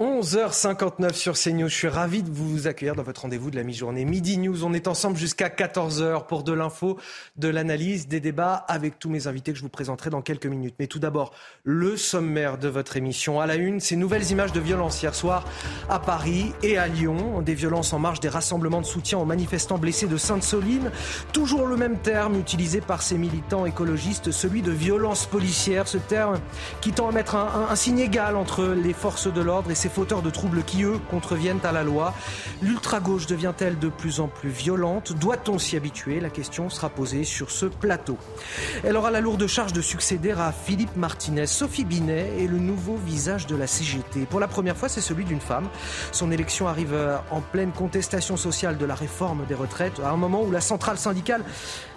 11h59 sur CNews. Je suis ravi de vous accueillir dans votre rendez-vous de la mi-journée Midi News. On est ensemble jusqu'à 14h pour de l'info, de l'analyse, des débats avec tous mes invités que je vous présenterai dans quelques minutes. Mais tout d'abord, le sommaire de votre émission. À la une, ces nouvelles images de violence hier soir à Paris et à Lyon. Des violences en marge des rassemblements de soutien aux manifestants blessés de Sainte-Soline. Toujours le même terme utilisé par ces militants écologistes, celui de violence policière. Ce terme qui tend à mettre un, un, un signe égal entre les forces de l'ordre et ces fauteurs de troubles qui, eux, contreviennent à la loi. L'ultra-gauche devient-elle de plus en plus violente? Doit-on s'y habituer? La question sera posée sur ce plateau. Elle aura la lourde charge de succéder à Philippe Martinez. Sophie Binet est le nouveau visage de la CGT. Pour la première fois, c'est celui d'une femme. Son élection arrive en pleine contestation sociale de la réforme des retraites, à un moment où la centrale syndicale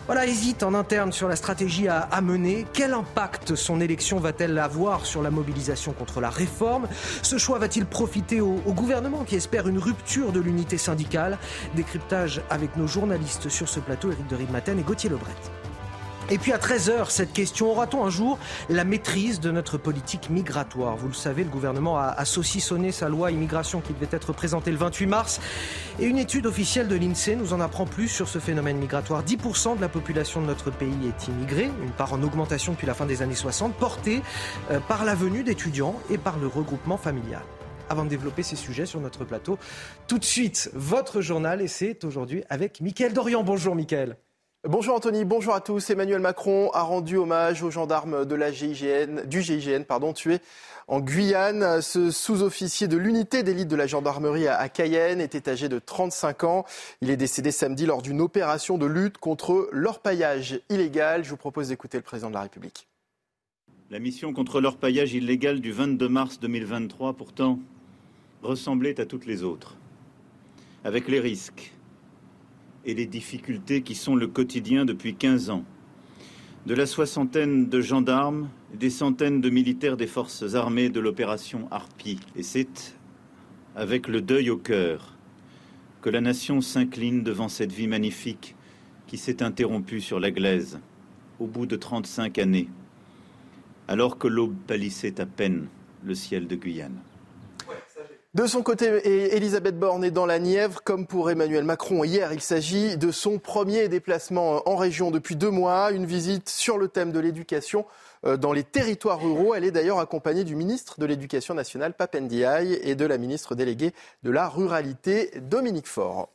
voilà, hésite en interne sur la stratégie à, à, mener. Quel impact son élection va-t-elle avoir sur la mobilisation contre la réforme? Ce choix va-t-il profiter au, gouvernement qui espère une rupture de l'unité syndicale? Décryptage avec nos journalistes sur ce plateau, Éric de Ridmaten et Gauthier Lebret. Et puis à 13h, cette question, aura-t-on un jour la maîtrise de notre politique migratoire? Vous le savez, le gouvernement a, saucissonné sa loi immigration qui devait être présentée le 28 mars. Et une étude officielle de l'INSEE nous en apprend plus sur ce phénomène migratoire. 10% de la population de notre pays est immigrée, une part en augmentation depuis la fin des années 60, portée euh, par la venue d'étudiants et par le regroupement familial avant de développer ces sujets sur notre plateau. Tout de suite, votre journal, et c'est aujourd'hui avec Mickaël Dorian. Bonjour Mickaël. Bonjour Anthony, bonjour à tous. Emmanuel Macron a rendu hommage aux gendarmes de la GIGN, du GIGN pardon, tués en Guyane. Ce sous-officier de l'unité d'élite de la gendarmerie à Cayenne était âgé de 35 ans. Il est décédé samedi lors d'une opération de lutte contre l'orpaillage illégal. Je vous propose d'écouter le président de la République. La mission contre l'orpaillage illégal du 22 mars 2023, pourtant, ressemblait à toutes les autres, avec les risques et les difficultés qui sont le quotidien depuis 15 ans. De la soixantaine de gendarmes, des centaines de militaires des forces armées de l'opération Harpie. Et c'est avec le deuil au cœur que la nation s'incline devant cette vie magnifique qui s'est interrompue sur la glaise au bout de 35 années, alors que l'aube pâlissait à peine le ciel de Guyane. De son côté, Elisabeth Borne est dans la Nièvre, comme pour Emmanuel Macron hier. Il s'agit de son premier déplacement en région depuis deux mois, une visite sur le thème de l'éducation dans les territoires ruraux. Elle est d'ailleurs accompagnée du ministre de l'Éducation nationale, Papendiaï, et de la ministre déléguée de la Ruralité, Dominique Faure.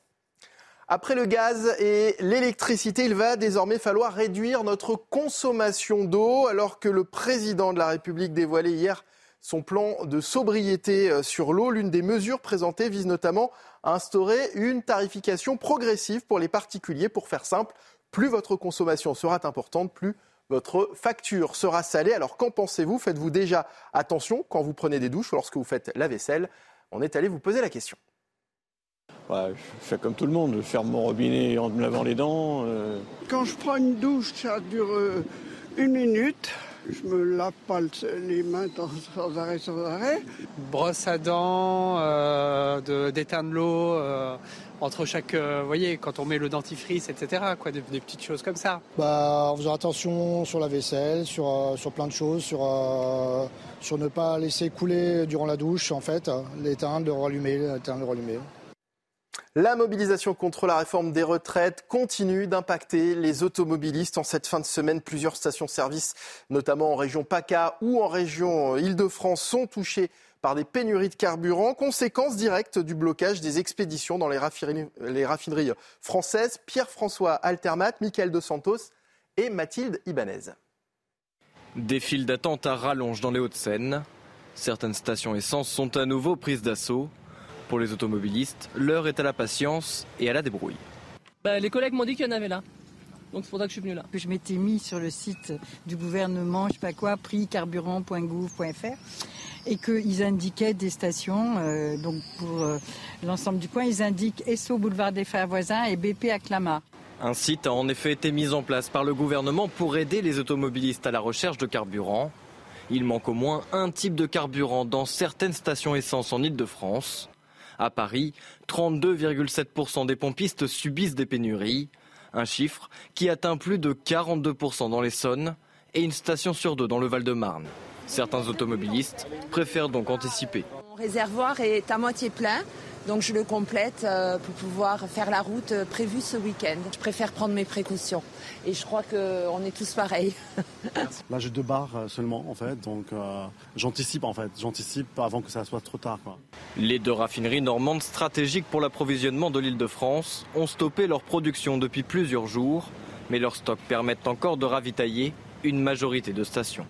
Après le gaz et l'électricité, il va désormais falloir réduire notre consommation d'eau, alors que le président de la République dévoilait hier son plan de sobriété sur l'eau. L'une des mesures présentées vise notamment à instaurer une tarification progressive pour les particuliers. Pour faire simple, plus votre consommation sera importante, plus votre facture sera salée. Alors qu'en pensez-vous? Faites-vous déjà attention quand vous prenez des douches ou lorsque vous faites la vaisselle? On est allé vous poser la question. Ouais, je fais comme tout le monde, je ferme mon robinet en me lavant les dents. Euh... Quand je prends une douche, ça dure une minute. Je me lave pas les mains sans arrêt, sans arrêt. Brosse à dents, euh, d'éteindre l'eau euh, entre chaque, euh, vous voyez, quand on met le dentifrice, etc. Quoi, des, des, petites choses comme ça. Bah, en faisant attention sur la vaisselle, sur, euh, sur plein de choses, sur, euh, sur ne pas laisser couler durant la douche, en fait, l'éteindre, le rallumer, l'éteindre, le rallumer. La mobilisation contre la réforme des retraites continue d'impacter les automobilistes. En cette fin de semaine, plusieurs stations-service, notamment en région PACA ou en région Île-de-France, sont touchées par des pénuries de carburant, conséquence directe du blocage des expéditions dans les raffineries, françaises. Pierre-François Altermat, Michael Dos Santos et Mathilde Ibanez. Des files d'attente à rallonge dans les Hauts-de-Seine. Certaines stations essence sont à nouveau prises d'assaut. Pour les automobilistes, l'heure est à la patience et à la débrouille. Bah, les collègues m'ont dit qu'il y en avait là. Donc c'est pour ça que je suis venu là. Je m'étais mis sur le site du gouvernement, je sais pas quoi, prixcarburant.gouv.fr et qu'ils indiquaient des stations. Euh, donc pour euh, l'ensemble du coin, ils indiquent Esso boulevard des Frères Voisins et BP à Clamart. Un site a en effet été mis en place par le gouvernement pour aider les automobilistes à la recherche de carburant. Il manque au moins un type de carburant dans certaines stations essence en Ile-de-France. À Paris, 32,7% des pompistes subissent des pénuries, un chiffre qui atteint plus de 42% dans l'Essonne et une station sur deux dans le Val-de-Marne. Certains automobilistes préfèrent donc anticiper. Mon réservoir est à moitié plein, donc je le complète euh, pour pouvoir faire la route euh, prévue ce week-end. Je préfère prendre mes précautions et je crois qu'on est tous pareils. Là j'ai deux barres euh, seulement en fait, donc j'anticipe en fait, j'anticipe avant que ça soit trop tard. Les deux raffineries normandes stratégiques pour l'approvisionnement de l'île de France ont stoppé leur production depuis plusieurs jours, mais leurs stocks permettent encore de ravitailler une majorité de stations.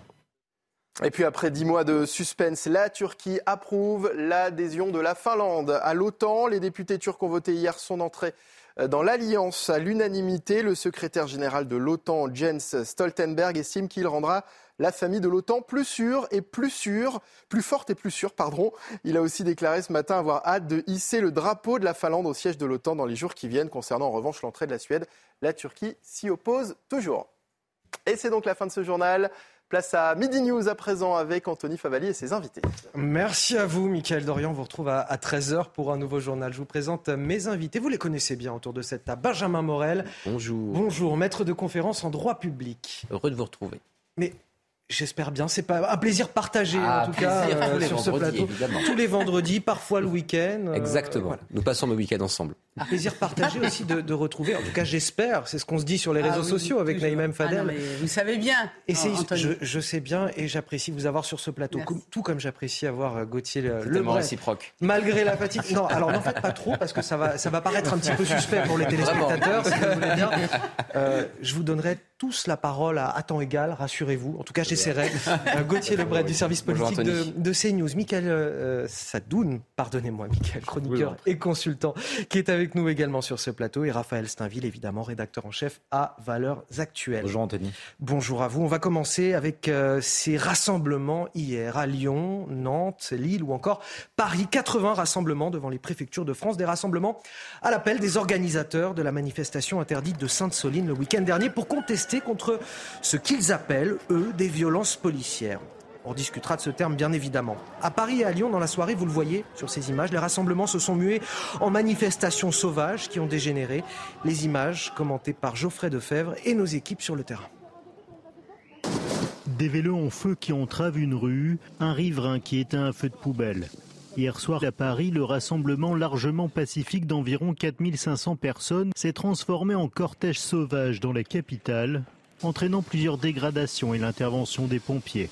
Et puis après dix mois de suspense, la Turquie approuve l'adhésion de la Finlande à l'OTAN. Les députés turcs ont voté hier son entrée dans l'alliance à l'unanimité. Le secrétaire général de l'OTAN, Jens Stoltenberg, estime qu'il rendra la famille de l'OTAN plus sûre et plus sûre, plus forte et plus sûre, pardon. Il a aussi déclaré ce matin avoir hâte de hisser le drapeau de la Finlande au siège de l'OTAN dans les jours qui viennent. Concernant en revanche l'entrée de la Suède, la Turquie s'y oppose toujours. Et c'est donc la fin de ce journal. Place à Midi News à présent avec Anthony Favali et ses invités. Merci à vous, Michael Dorian. On vous retrouve à, 13h pour un nouveau journal. Je vous présente mes invités. Vous les connaissez bien autour de cette table. Benjamin Morel. Bonjour. Bonjour, maître de conférence en droit public. Heureux de vous retrouver. Mais J'espère bien. C'est pas un plaisir partagé ah, en tout cas euh, sur ce plateau. Tous les vendredis, parfois le week-end. Euh, Exactement. Nous passons le week-end ensemble. Un plaisir partagé aussi de, retrouver. En tout cas, j'espère. C'est ce qu'on se dit sur les ah réseaux sociaux avec Naïm Fadel. Ah vous savez bien. Et c'est, je, sais bien et j'apprécie vous avoir sur ce plateau, tout comme j'apprécie avoir euh, Gauthier le, le réciproque. Malgré la fatigue. Non, alors n'en faites pas trop parce que ça va, ça va paraître un petit peu suspect pour les téléspectateurs. Si vous voulez bien. je vous donnerai tous la parole à, temps égal, rassurez-vous. En tout cas, j'essaierai. Euh, Gauthier Lebret du service politique de, de, CNews. Michael euh, Sadoun, pardonnez-moi, Michael, chroniqueur et consultant, qui est avec nous également sur ce plateau. Et Raphaël Steinville, évidemment, rédacteur en chef à Valeurs Actuelles. Bonjour Anthony. Bonjour à vous. On va commencer avec euh, ces rassemblements hier à Lyon, Nantes, Lille ou encore Paris. 80 rassemblements devant les préfectures de France. Des rassemblements à l'appel des organisateurs de la manifestation interdite de Sainte-Soline le week-end dernier pour contester contre ce qu'ils appellent, eux, des violences policières. On discutera de ce terme bien évidemment. À Paris et à Lyon, dans la soirée, vous le voyez sur ces images, les rassemblements se sont mués en manifestations sauvages qui ont dégénéré. Les images commentées par Geoffrey Defebvre et nos équipes sur le terrain. Des vélos en feu qui entravent une rue, un riverain qui éteint un feu de poubelle. Hier soir à Paris, le rassemblement largement pacifique d'environ 4500 personnes s'est transformé en cortège sauvage dans la capitale, entraînant plusieurs dégradations et l'intervention des pompiers.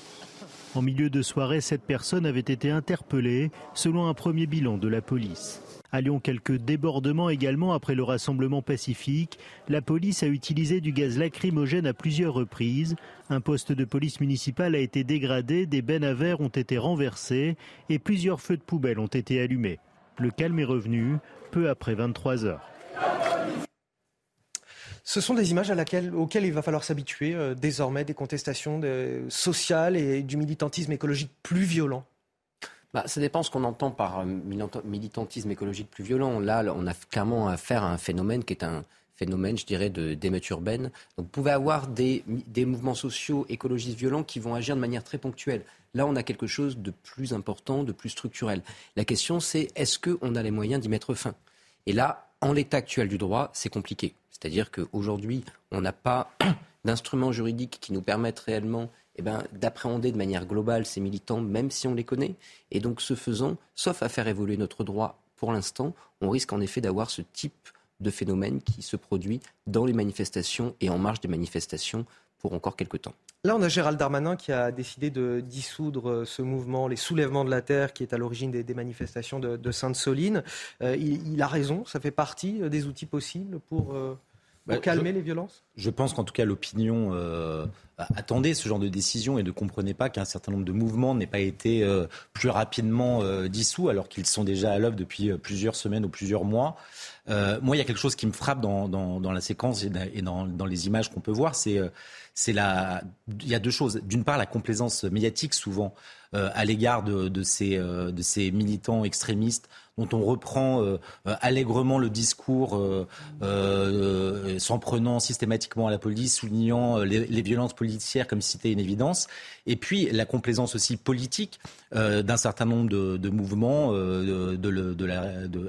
En milieu de soirée, cette personne avait été interpellée, selon un premier bilan de la police. À quelques débordements également après le rassemblement pacifique. La police a utilisé du gaz lacrymogène à plusieurs reprises. Un poste de police municipale a été dégradé, des bennes à verre ont été renversées et plusieurs feux de poubelle ont été allumés. Le calme est revenu peu après 23 heures. Ce sont des images auxquelles il va falloir s'habituer euh, désormais, des contestations sociales et du militantisme écologique plus violent. Bah, ça dépend ce qu'on entend par euh, militantisme écologique plus violent. Là, on a clairement affaire à un phénomène qui est un phénomène, je dirais, d'émeute urbaine. Donc, vous pouvez avoir des, des mouvements sociaux écologistes violents qui vont agir de manière très ponctuelle. Là, on a quelque chose de plus important, de plus structurel. La question, c'est est-ce qu'on a les moyens d'y mettre fin? Et là, en l'état actuel du droit, c'est compliqué. C'est-à-dire qu'aujourd'hui, on n'a pas d'instruments juridiques qui nous permettent réellement eh ben, d'appréhender de manière globale ces militants, même si on les connaît. Et donc, ce faisant, sauf à faire évoluer notre droit pour l'instant, on risque en effet d'avoir ce type de phénomène qui se produit dans les manifestations et en marge des manifestations pour encore quelques temps. Là, on a Gérald Darmanin qui a décidé de dissoudre ce mouvement, les soulèvements de la terre, qui est à l'origine des, manifestations de, Sainte-Soline. Euh, il, a raison, ça fait partie des outils possibles pour... Euh, pour Bah, calmer je- les violences? Je pense qu'en tout cas, l'opinion euh, attendait ce genre de décision et ne comprenait pas qu'un certain nombre de mouvements n'aient pas été euh, plus rapidement euh, dissous, alors qu'ils sont déjà à l'œuvre depuis euh, plusieurs semaines ou plusieurs mois. Euh, moi, il y a quelque chose qui me frappe dans, dans, dans la séquence et dans, et dans- dans les images qu'on peut voir, c'est euh, c'est la. Il y a deux choses. D'une part, la complaisance médiatique souvent euh, à l'égard de, de ces euh, de ces militants extrémistes dont on reprend euh, allègrement le discours s'en prenant systématiquement à la police, soulignant les, violences policières comme si c'était une évidence, et puis la complaisance aussi politique d'un certain nombre de, mouvements de,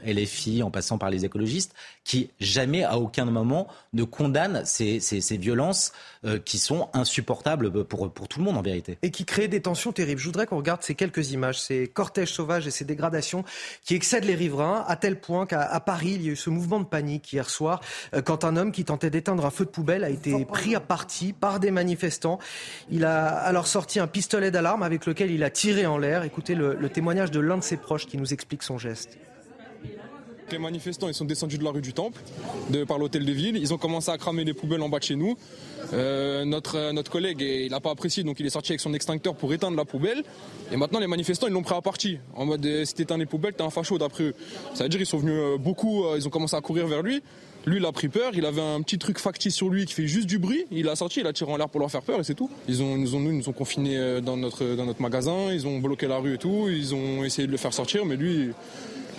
LFI en passant par les écologistes, qui jamais à aucun moment ne condamnent ces, ces, ces violences qui sont insupportables pour, pour tout le monde en vérité. et qui crée des tensions terribles. Je voudrais qu'on regarde ces quelques images, ces cortèges sauvages et ces dégradations qui excèdent les riverains à tel point qu'à Paris, il y a eu ce mouvement de panique hier soir euh, quand un homme qui tentait d'éteindre un feu de poubelle a été pris à partie par des manifestants. Il a alors sorti un pistolet d'alarme avec lequel il a tiré en l'air. Écoutez le, le témoignage de l'un de ses proches qui nous explique son geste. Les manifestants ils sont descendus de la rue du Temple, par l'hôtel de ville. Ils ont commencé à cramer les poubelles en bas de chez nous. Euh, notre, euh, notre collègue, il n'a pas apprécié, donc il est sorti avec son extincteur pour éteindre la poubelle. Et maintenant, les manifestants, ils l'ont pris à partie. En mode, euh, si t'éteins les poubelles, t'es un facho d'après eux. Ça veut dire ils sont venus beaucoup, ils ont commencé à courir vers lui. Lui, il a pris peur. Il avait un petit truc factice sur lui qui fait juste du bruit. Il a sorti, il a tiré en l'air pour leur faire peur et c'est tout. Ils nous ont, nous, nous ont confinés dans notre, dans notre magasin. Ils ont bloqué la rue et tout. Ils ont essayé de le faire sortir, mais lui,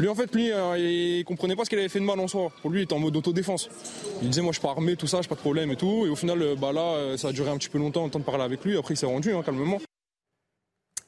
lui, en fait, lui, euh, il comprenait pas ce qu'il avait fait de mal en soi. Pour lui, il était en mode autodéfense. Il disait, moi, je suis pas armé, tout ça, j'ai pas de problème et tout. Et au final, euh, bah là, euh, ça a duré un petit peu longtemps, le temps de parler avec lui. Après, il s'est rendu, hein, calmement.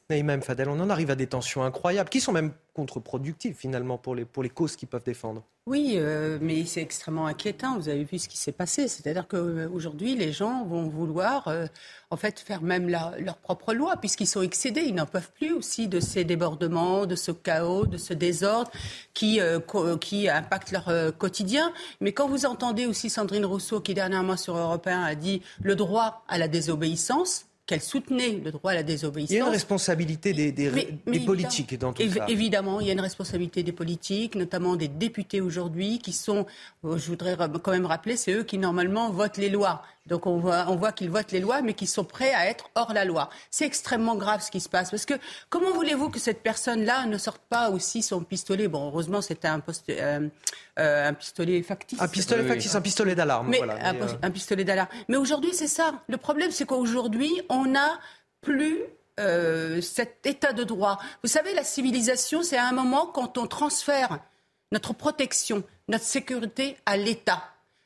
Naïma M. Fadel, on en arrive à des tensions incroyables qui sont même contre-productives finalement pour les, pour les causes qu'ils peuvent défendre. Oui, euh, mais c'est extrêmement inquiétant. Vous avez vu ce qui s'est passé. C'est-à-dire qu'aujourd'hui, les gens vont vouloir euh, en fait faire même leur propre loi, puisqu'ils sont excédés. Ils n'en peuvent plus aussi de ces débordements, de ce chaos, de ce désordre qui, euh, qui impacte leur euh, quotidien. Mais quand vous entendez aussi Sandrine Rousseau, qui dernièrement sur Europe 1 a dit le droit à la désobéissance, qu'elle soutenait le droit à la désobéissance. Il y a une responsabilité des, des- Mais- des mais politiques dans tout Évi- ça. Évidemment, il y a une responsabilité des politiques, notamment des députés aujourd'hui, qui sont, euh, je voudrais ra- quand même rappeler, c'est eux qui normalement votent les lois. Donc on voit, on voit qu'ils votent les lois, mais qui sont prêts à être hors la loi. C'est extrêmement grave ce qui se passe, parce que comment voulez-vous que cette personne-là ne sorte pas aussi son pistolet? Bon, heureusement, c'était un, euh, euh, un pistolet factice. Un pistolet factice, un pistolet d'alarme. Mais voilà. euh, un pistolet d'alarme. Mais aujourd'hui, c'est ça. Le problème, c'est qu'aujourd'hui, on n'a plus euh, cet état de droit. Vous savez, la civilisation, c'est à un moment quand on transfère notre protection, notre sécurité à l'État.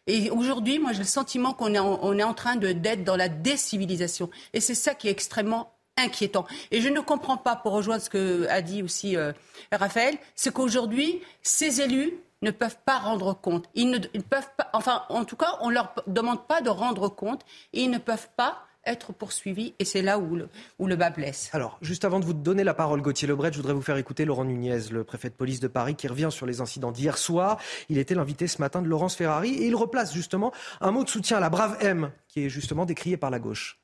Et aujourd'hui, moi, j'ai le sentiment qu'on est en, on est en train d'être dans la décivilisation. Et c'est ça qui est extrêmement inquiétant. Et je ne comprends pas, pour rejoindre ce que a dit aussi euh, Raphaël, c'est qu'aujourd'hui, ces élus ne peuvent pas rendre compte. Ils ne peuvent pas, enfin, en tout cas, on leur demande pas de rendre compte ils ne peuvent pas être poursuivis. Et c'est là où le, où le bas blesse. Alors, juste avant de vous donner la parole, Gauthier Lebret, je voudrais vous faire écouter Laurent Nunez, le préfet de police de Paris, qui revient sur les incidents d'hier soir. Il était l'invité ce matin de Laurence Ferrari et il replace justement un mot de soutien à la brave M, qui est justement décriée par la gauche.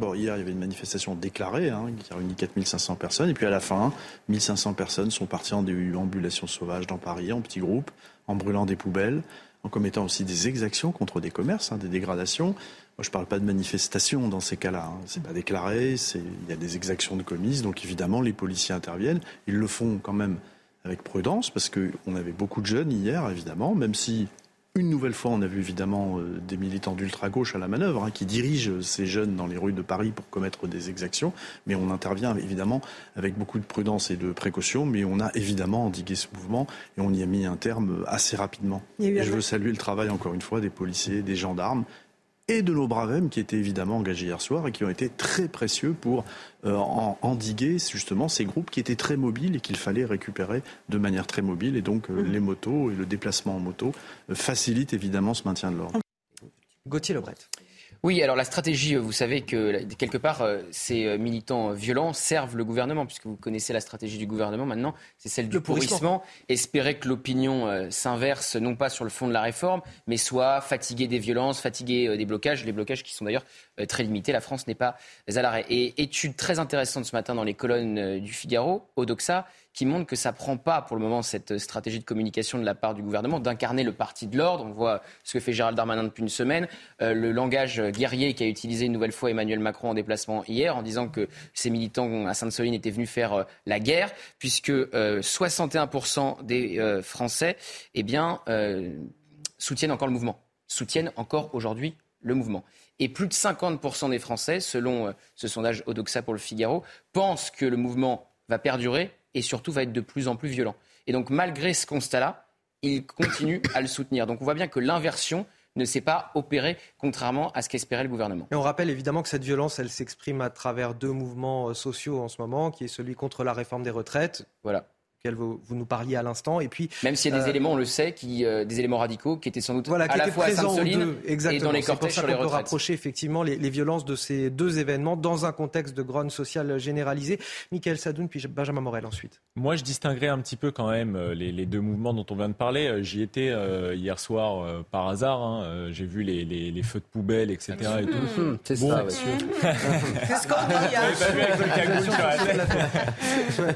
Bon, hier, il y avait une manifestation déclarée hein, qui a réuni 4500 personnes. Et puis à la fin, 1500 personnes sont parties en déambulation sauvage dans Paris, en petits groupes, en brûlant des poubelles, en commettant aussi des exactions contre des commerces, hein, des dégradations. Moi, je ne parle pas de manifestation dans ces cas-là. Hein. C'est pas déclaré, il y a des exactions de commises. Donc évidemment, les policiers interviennent. Ils le font quand même avec prudence, parce qu'on avait beaucoup de jeunes hier, évidemment, même si une nouvelle fois, on a vu évidemment euh, des militants d'ultra-gauche à la manœuvre, hein, qui dirigent ces jeunes dans les rues de Paris pour commettre des exactions. Mais on intervient évidemment avec beaucoup de prudence et de précaution, mais on a évidemment endigué ce mouvement et on y a mis un terme assez rapidement. Et je veux saluer le travail encore une fois des policiers, des gendarmes et de nos braves M qui étaient évidemment engagés hier soir et qui ont été très précieux pour euh, en- endiguer justement ces groupes qui étaient très mobiles et qu'il fallait récupérer de manière très mobile. Et donc euh, les motos et le déplacement en moto euh, facilitent évidemment ce maintien de l'ordre. Gauthier Lebret. Oui, alors la stratégie, euh, vous savez que quelque part, euh, ces euh, militants violents servent le gouvernement, puisque vous connaissez la stratégie du gouvernement maintenant, c'est celle du pourrissement. pourrissement. Espérer que l'opinion s'inverse, non pas sur le fond de la réforme, mais soit fatiguée des violences, fatiguée des blocages, les blocages qui sont d'ailleurs très limité. La France n'est pas à l'arrêt. Et étude très intéressante ce matin dans les colonnes du Figaro, Odoxa, qui montre que ça prend pas pour le moment cette stratégie de communication de la part du gouvernement d'incarner le parti de l'ordre. On voit ce que fait Gérald Darmanin depuis une semaine, euh, le langage guerrier qu'a utilisé une nouvelle fois Emmanuel Macron en déplacement hier en disant que ces militants à Sainte-Soline étaient venus faire euh, la guerre, puisque 61% euh, des Français eh bien, soutiennent encore le mouvement, soutiennent encore aujourd'hui le mouvement. Et plus de 50% des Français, selon ce sondage Odoxa pour le Figaro, pensent que le mouvement va perdurer et surtout va être de plus en plus violent. Et donc malgré ce constat-là, il continue à le soutenir. Donc on voit bien que l'inversion ne s'est pas opérée, contrairement à ce qu'espérait le gouvernement. Et on rappelle évidemment que cette violence, elle s'exprime à travers deux mouvements euh, sociaux en ce moment, qui est celui contre la réforme des retraites. Voilà vous, vous, nous parliez à l'instant. Et puis, même s'il y a des euh, éléments, on le sait, qui, euh, des éléments radicaux qui étaient sans doute à la fois à Sainte-Soline et dans les cortèges sur les retraites. peut rapprocher effectivement les, les, violences de ces deux événements dans un contexte de grogne sociale généralisée. Michael Sadoun, puis Benjamin Morel ensuite. Moi, je distinguerais un petit peu quand même euh, les, les deux mouvements dont on vient de parler. J'y étais hier soir par hasard. Hein. J'ai vu les, les, feux de poubelle, etc. Et tout. Mmh, c'est ça, C'est ce qu'on dit.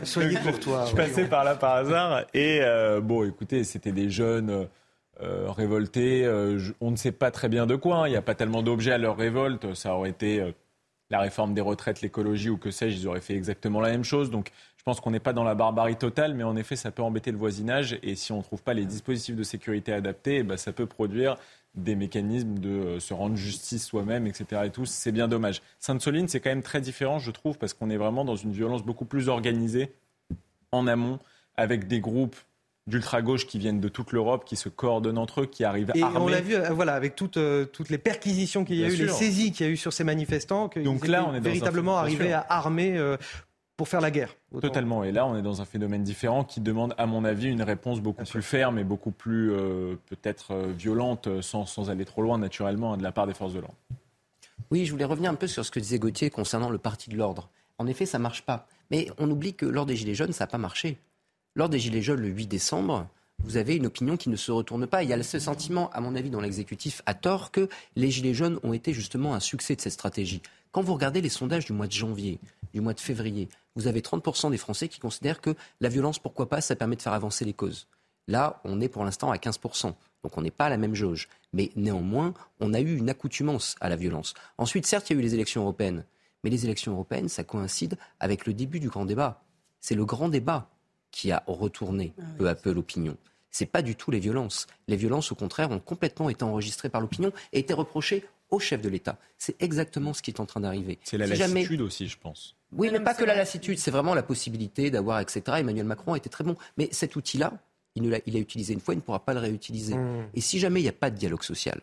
Soyez courtois. Je passais par là par hasard. Et euh, bon, écoutez, c'était des jeunes euh, révoltés. Euh, on ne sait pas très bien de quoi. Hein. Il n'y a pas tellement d'objets à leur révolte. Ça aurait été la réforme des retraites, l'écologie ou que sais-je. Ils auraient fait exactement la même chose. Donc, je pense qu'on n'est pas dans la barbarie totale, mais en effet, ça peut embêter le voisinage. Et si on ne trouve pas les dispositifs de sécurité adaptés, eh ben, ça peut produire des mécanismes de se rendre justice soi-même, etc. Et tout, c'est bien dommage. Sainte-Soline, c'est quand même très différent, je trouve, parce qu'on est vraiment dans une violence beaucoup plus organisée en amont avec des groupes d'ultra-gauche qui viennent de toute l'Europe, qui se coordonnent entre eux, qui arrivent et armés. on l'a vu, euh, voilà, avec toutes, euh, toutes les perquisitions qu'il y a eu, les saisies qu'il y a eu sur ces manifestants, qu'ils Donc là, on est véritablement arrivés à armer euh, pour faire la guerre. Totalement. Et là, on est dans un phénomène différent qui demande, à mon avis, une réponse beaucoup plus ferme et beaucoup plus peut-être violente, sans, sans, aller trop loin, naturellement, de la part des forces de l'ordre. Oui, je voulais revenir un peu sur ce que disait Gauthier concernant le parti de l'ordre. En effet, ça marche pas. Mais on oublie que lors des Gilets jaunes, ça n'a pas marché. Lors des Gilets jaunes le 8 décembre, vous avez une opinion qui ne se retourne pas. Il y a ce sentiment, à mon avis, dans l'exécutif, à tort, que les Gilets jaunes ont été justement un succès de cette stratégie. Quand vous regardez les sondages du mois de janvier, du mois de février, vous avez 30% des Français qui considèrent que la violence, pourquoi pas, ça permet de faire avancer les causes. Là, on est pour l'instant à 15%. Donc on n'est pas à la même jauge. Mais néanmoins, on a eu une accoutumance à la violence. Ensuite, certes, il y a eu les élections européennes. Mais les élections européennes, ça coïncide avec le début du grand débat. C'est le grand débat qui a retourné ah peu à peu l'opinion. Ce n'est pas du tout les violences. Les violences, au contraire, ont complètement été enregistrées par l'opinion et été reprochées au chef de l'État. C'est exactement ce qui est en train d'arriver. C'est la lassitude aussi, je pense. Oui, mais pas que la lassitude, c'est vraiment la possibilité d'avoir, etc. Emmanuel Macron a été très bon. Mais cet outil-là, il l'a utilisé une fois, il ne pourra pas le réutiliser. Mmh. Et si jamais il n'y a pas de dialogue social,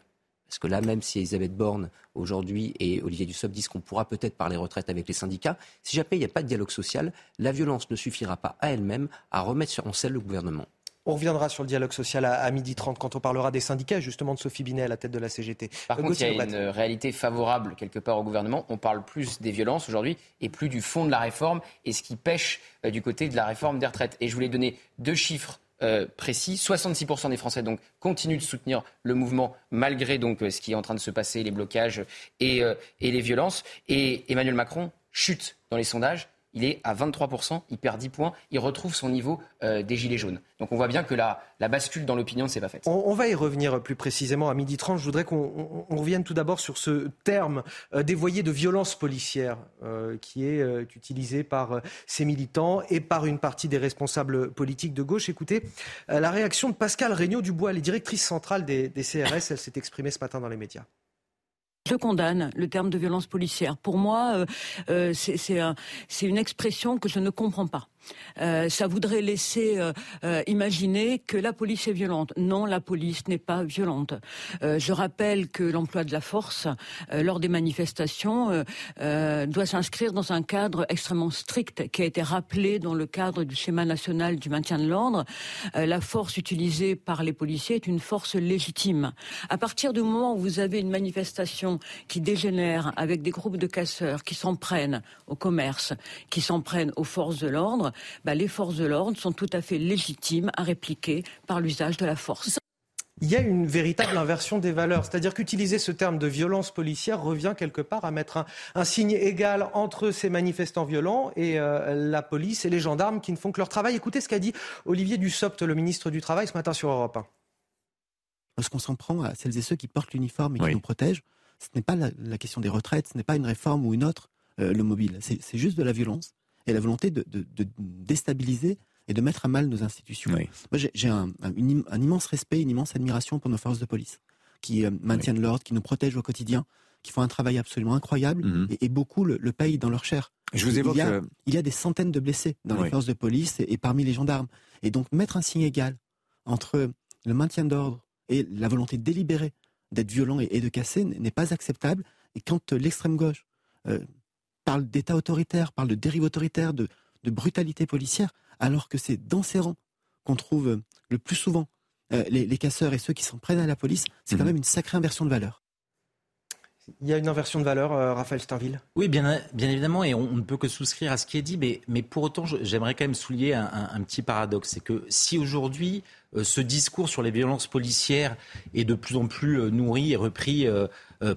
parce que là, même si Elisabeth Borne, aujourd'hui, et Olivier Dussopt disent qu'on pourra peut-être parler retraite avec les syndicats, si jamais il n'y a pas de dialogue social, la violence ne suffira pas à elle-même à remettre en selle le gouvernement. On reviendra sur le dialogue social à, midi 30 quand on parlera des syndicats, justement de Sophie Binet à la tête de la CGT. Par contre, il y a une réalité favorable quelque part au gouvernement. On parle plus des violences aujourd'hui et plus du fond de la réforme et ce qui pêche euh, du côté de la réforme des retraites. Et je voulais donner deux chiffres euh, précis. 66% des Français donc continuent de soutenir le mouvement malgré donc euh, ce qui est en train de se passer, les blocages et, euh, et les violences. Et Emmanuel Macron chute dans les sondages il est à 23%, il perd 10 points, il retrouve son niveau euh, des Gilets jaunes. Donc on voit bien que la, bascule dans l'opinion ne s'est pas faite. On, va y revenir plus précisément à midi 30. Je voudrais qu'on revienne tout d'abord sur ce terme euh, dévoyé de violence policière euh, qui est utilisé par ces militants et par une partie des responsables politiques de gauche. Écoutez, la réaction de Pascal Regnault-Dubois, elle est directrice centrale des, des CRS, elle s'est exprimée ce matin dans les médias. Je condamne le terme de violence policière. Pour moi, euh, c'est une expression que je ne comprends pas. Euh, ça voudrait laisser euh, euh, imaginer que la police est violente. Non, la police n'est pas violente. je rappelle que l'emploi de la force lors des manifestations doit s'inscrire dans un cadre extrêmement strict qui a été rappelé dans le cadre du schéma national du maintien de l'ordre. la force utilisée par les policiers est une force légitime. À partir du moment où vous avez une manifestation qui dégénère avec des groupes de casseurs qui s'en prennent au commerce, qui s'en prennent aux forces de l'ordre, bah, les forces de l'ordre sont tout à fait légitimes à répliquer par l'usage de la force. il y a une véritable inversion des valeurs. C'est-à-dire qu'utiliser ce terme de violence policière revient quelque part à mettre un, signe égal entre ces manifestants violents et euh, la police et les gendarmes qui ne font que leur travail. Écoutez ce qu'a dit Olivier Dussopt, le ministre du Travail, ce matin sur Europe 1. Lorsqu'on s'en prend à celles et ceux qui portent l'uniforme et qui nous protègent, ce n'est pas la, question des retraites, ce n'est pas une réforme ou une autre, euh, le mobile. C'est juste de la violence et la volonté de déstabiliser et de mettre à mal nos institutions. Moi, j'ai un, immense respect, une immense admiration pour nos forces de police, qui euh, maintiennent l'ordre, qui nous protègent au quotidien, qui font un travail absolument incroyable, mhm. et, beaucoup le, payent dans leur chair. Je vous évoque il, y a, il y a des centaines de blessés dans les forces de police et, parmi les gendarmes. Et donc, mettre un signe égal entre le maintien d'ordre et la volonté délibérée d'être violent et, de casser n'est pas acceptable. Et quand euh, l'extrême gauche euh, parle d'État autoritaire, parle de dérive autoritaire, de, de brutalité policière, alors que c'est dans ces rangs qu'on trouve euh, le plus souvent euh, les, casseurs et ceux qui s'en prennent à la police, c'est quand mhm. même une sacrée inversion de valeur. Il y a une inversion de valeur, euh, Raphaël Steinville Oui, bien, bien évidemment, et on, ne peut que souscrire à ce qui est dit, mais, mais pour autant, j'aimerais quand même souligner un, petit paradoxe. C'est que si aujourd'hui, ce discours sur les violences policières est de plus en plus nourri et repris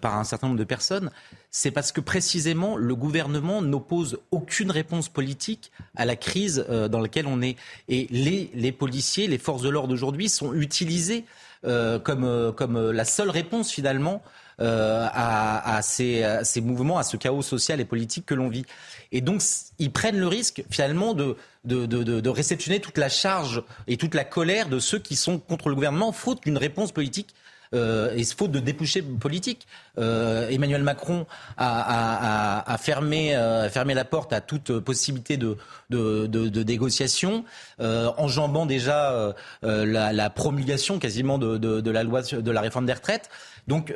par un certain nombre de personnes, c'est parce que précisément le gouvernement n'oppose aucune réponse politique à la crise euh, dans laquelle on est. Et les, policiers, les forces de l'ordre aujourd'hui sont utilisés euh, comme, euh, comme la seule réponse finalement à, ces, mouvements, à ce chaos social et politique que l'on vit. Et donc, ils prennent le risque, finalement, de, de, de, réceptionner toute la charge et toute la colère de ceux qui sont contre le gouvernement, faute d'une réponse politique euh, et faute de débouchés politiques. Euh, Emmanuel Macron a, fermé, euh, fermé, la porte à toute possibilité de, de, de, négociation, enjambant déjà la, promulgation quasiment de, la loi de la réforme des retraites. Donc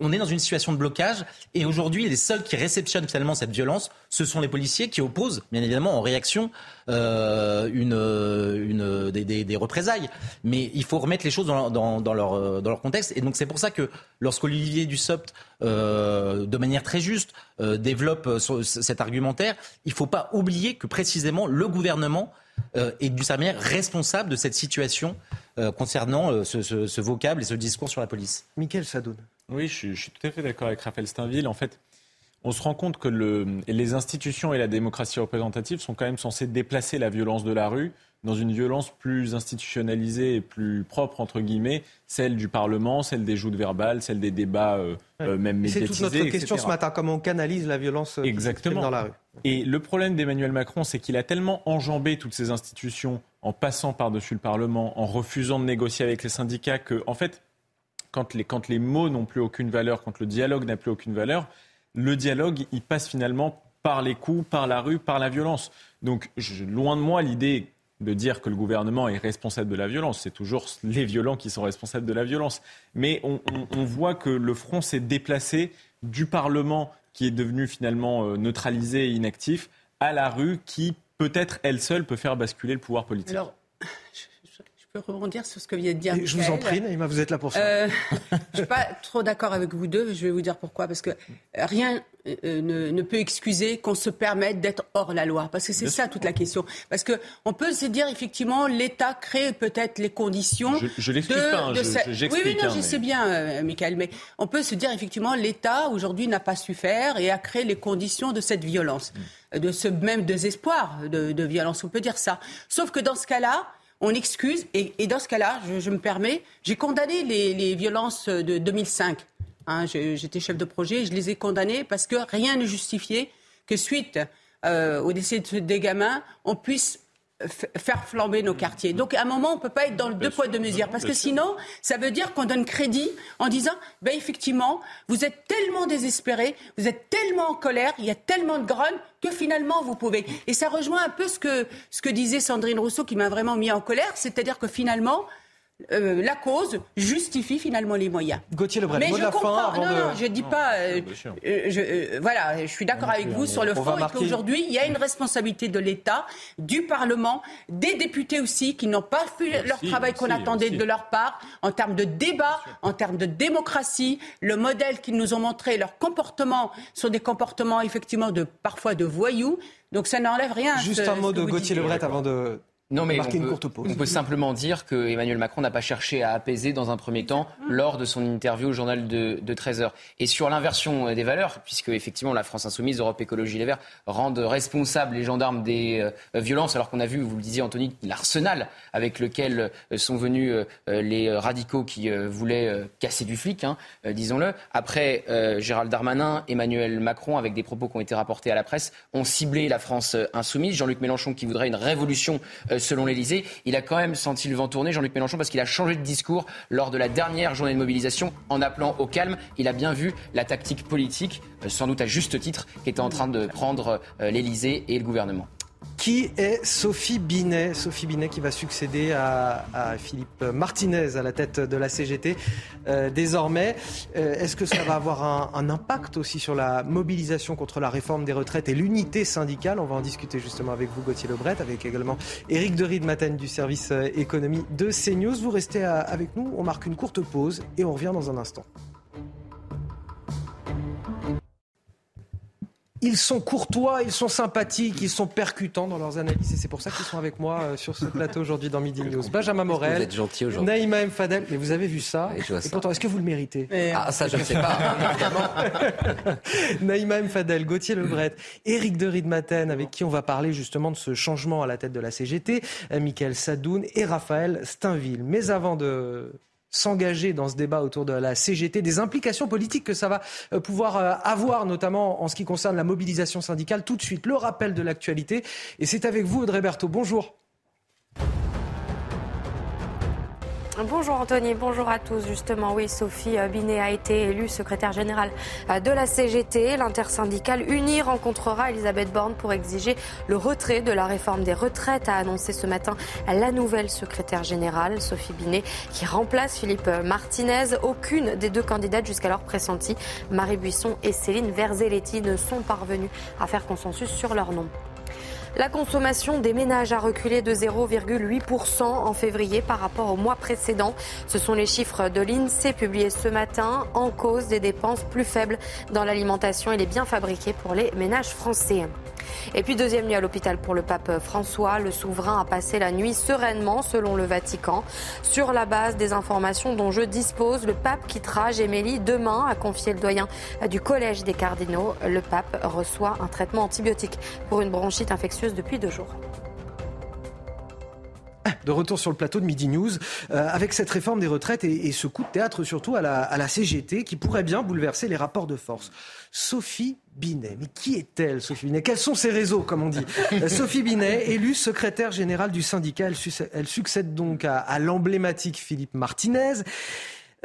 on est dans une situation de blocage et aujourd'hui, les seuls qui réceptionnent finalement cette violence, ce sont les policiers qui opposent, bien évidemment, en réaction, euh, une, une, des, représailles. Mais il faut remettre les choses dans, dans, leur, dans leur contexte. Et donc c'est pour ça que lorsqu'Olivier Dussopt, euh, de manière très juste, euh, développe cet argumentaire, il ne faut pas oublier que précisément le gouvernement est du manière responsable de cette situation concernant ce, ce, vocable et ce discours sur la police. Michael Sadoun. Oui, je, suis tout à fait d'accord avec Raphaël Steinville. En fait, on se rend compte que le, les institutions et la démocratie représentative sont quand même censées déplacer la violence de la rue dans une violence plus institutionnalisée et plus propre, entre guillemets, celle du Parlement, celle des joutes verbales, celle des débats euh, euh, même médiatisés. C'est toute notre question ce matin, comment on canalise la violence euh, Exactement. dans la rue. Et le problème d'Emmanuel Macron, c'est qu'il a tellement enjambé toutes ces institutions en passant par-dessus le Parlement, en refusant de négocier avec les syndicats, que, en fait, quand les, quand les mots n'ont plus aucune valeur, quand le dialogue n'a plus aucune valeur, le dialogue, il passe finalement par les coups, par la rue, par la violence. Donc, loin de moi l'idée de dire que le gouvernement est responsable de la violence. C'est toujours les violents qui sont responsables de la violence. Mais on, voit que le front s'est déplacé du Parlement, qui est devenu finalement euh, neutralisé et inactif, à la rue, qui peut-être elle seule peut faire basculer le pouvoir politique peux rebondir sur ce que vient de dire. Je vous en prie, Naïma, vous êtes là pour ça. Euh, je ne suis pas trop d'accord avec vous deux. Je vais vous dire pourquoi. Parce que rien euh, ne, peut excuser qu'on se permette d'être hors la loi. Parce que c'est ça toute la question. Parce qu'on peut se dire, effectivement, l'État crée peut-être les conditions. Je, ne l'excuse pas, hein, j'explique. Oui, oui, non, je sais bien, euh, Michael. Mais on peut se dire, effectivement, l'État, aujourd'hui, n'a pas su faire et a créé les conditions de cette violence. Mm. De ce même désespoir de, de violence, on peut dire ça. Sauf que dans ce cas-là, on excuse. Et, dans ce cas-là, je, me permets, j'ai condamné les, violences de 2005. Hein, j'étais chef de projet, je les ai condamnées parce que rien ne justifiait que suite euh, au décès des gamins, on puisse faire flamber nos quartiers. Donc à un moment, on ne peut pas être dans le deux poids deux mesures, parce que sinon, ça veut dire qu'on donne crédit en disant, ben effectivement, vous êtes tellement désespérés, vous êtes tellement en colère, il y a tellement de grogne que finalement vous pouvez. Et ça rejoint un peu ce que, ce que disait Sandrine Rousseau, qui m'a vraiment mis en colère, c'est-à-dire que finalement, euh, la cause justifie finalement les moyens. Gauthier Lebret, Mais je comprends. non, non, je dis pas. Euh, euh, je, voilà, je suis d'accord avec vous sur le fond. Et qu'aujourd'hui, il y a une responsabilité de l'État, du Parlement, des députés aussi, qui n'ont pas fait leur travail qu'on attendait de leur part en termes de débat, en termes de démocratie. Le modèle qu'ils nous ont montré, leur comportement sont des comportements effectivement de parfois de voyous. Donc ça n'enlève rien. Juste un mot de Gauthier Lebret avant de Non, mais marquer on une peut, courte pause. on peut simplement dire que Emmanuel Macron n'a pas cherché à apaiser dans un premier temps lors de son interview au journal de, de 13h. Et sur l'inversion euh, des valeurs, puisque effectivement la France Insoumise, Europe Écologie Les Verts rendent responsables les gendarmes des euh, violences, alors qu'on a vu, vous le disiez Anthony, l'arsenal avec lequel euh, sont venus euh, les radicaux qui euh, voulaient euh, casser du flic, hein, euh, disons-le. Après, euh, Gérald Darmanin, Emmanuel Macron, avec des propos qui ont été rapportés à la presse, ont ciblé la France euh, insoumise. Jean-Luc Mélenchon qui voudrait une révolution euh, selon l'Elysée. Il a quand même senti le vent tourner, Jean-Luc Mélenchon, parce qu'il a changé de discours lors de la dernière journée de mobilisation en appelant au calme. Il a bien vu la tactique politique, euh, sans doute à juste titre, qu'était en train de prendre euh, l'Elysée et le gouvernement. Qui est Sophie Binet? Sophie Binet qui va succéder à, Philippe Martinez à la tête de la CGT euh, désormais. Euh, Est-ce que ça va avoir un, impact aussi sur la mobilisation contre la réforme des retraites et l'unité syndicale? On va en discuter justement avec vous Gauthier Lebret, avec également Éric de Maten du service euh, économie de CNews. Vous restez avec nous, on marque une courte pause et on revient dans un instant. Ils sont courtois, ils sont sympathiques, ils sont percutants dans leurs analyses et c'est pour ça qu'ils sont avec moi euh, sur ce plateau aujourd'hui dans Midi News. Benjamin Morel, Vous êtes gentil aujourd'hui. Naïma M. Fadel, mais vous avez vu ça Et je vois Et ça. pourtant, est-ce que vous le méritez Ah, ça, je ne sais pas, évidemment. Naïma M. Fadel, Gauthier Lebret, Éric de Ridmaten, avec qui on va parler justement de ce changement à la tête de la CGT, euh, Michael Sadoun et Raphaël Steinville. Mais avant de s'engager dans ce débat autour de la CGT, des implications politiques que ça va euh, pouvoir euh, avoir, notamment en ce qui concerne la mobilisation syndicale. Tout de suite, le rappel de l'actualité. Et c'est avec vous, Audrey Berthaud. Bonjour. Bonjour Anthony, bonjour à tous. Justement, oui, Sophie Binet a été élue secrétaire générale de la CGT. L'intersyndicale unie rencontrera Elisabeth Borne pour exiger le retrait de la réforme des retraites, a annoncé ce matin la nouvelle secrétaire générale, Sophie Binet, qui remplace Philippe Martinez. Aucune des deux candidates jusqu'alors pressenties, Marie Buisson et Céline Verzelletti, ne sont parvenues à faire consensus sur leur nom. La consommation des ménages a reculé de 0,8% en février par rapport au mois précédent. Ce sont les chiffres de l'INSEE publiés ce matin en cause des dépenses plus faibles dans l'alimentation et les biens fabriqués pour les ménages français. Et puis deuxième nuit à l'hôpital pour le pape François. Le souverain a passé la nuit sereinement selon le Vatican. Sur la base des informations dont je dispose, le pape quittera Gémélie demain, a confié le doyen du Collège des cardinaux. Le pape reçoit un traitement antibiotique pour une bronchite infectieuse depuis deux jours. De retour sur le plateau de Midi News, euh, avec cette réforme des retraites et, ce coup de théâtre surtout à la CGT qui pourrait bien bouleverser les rapports de force. Sophie Binet, mais qui est-elle Sophie Binet? Quels sont ses réseaux, comme on dit? Sophie Binet, élue secrétaire générale du syndicat, elle, succède, donc à, l'emblématique Philippe Martinez.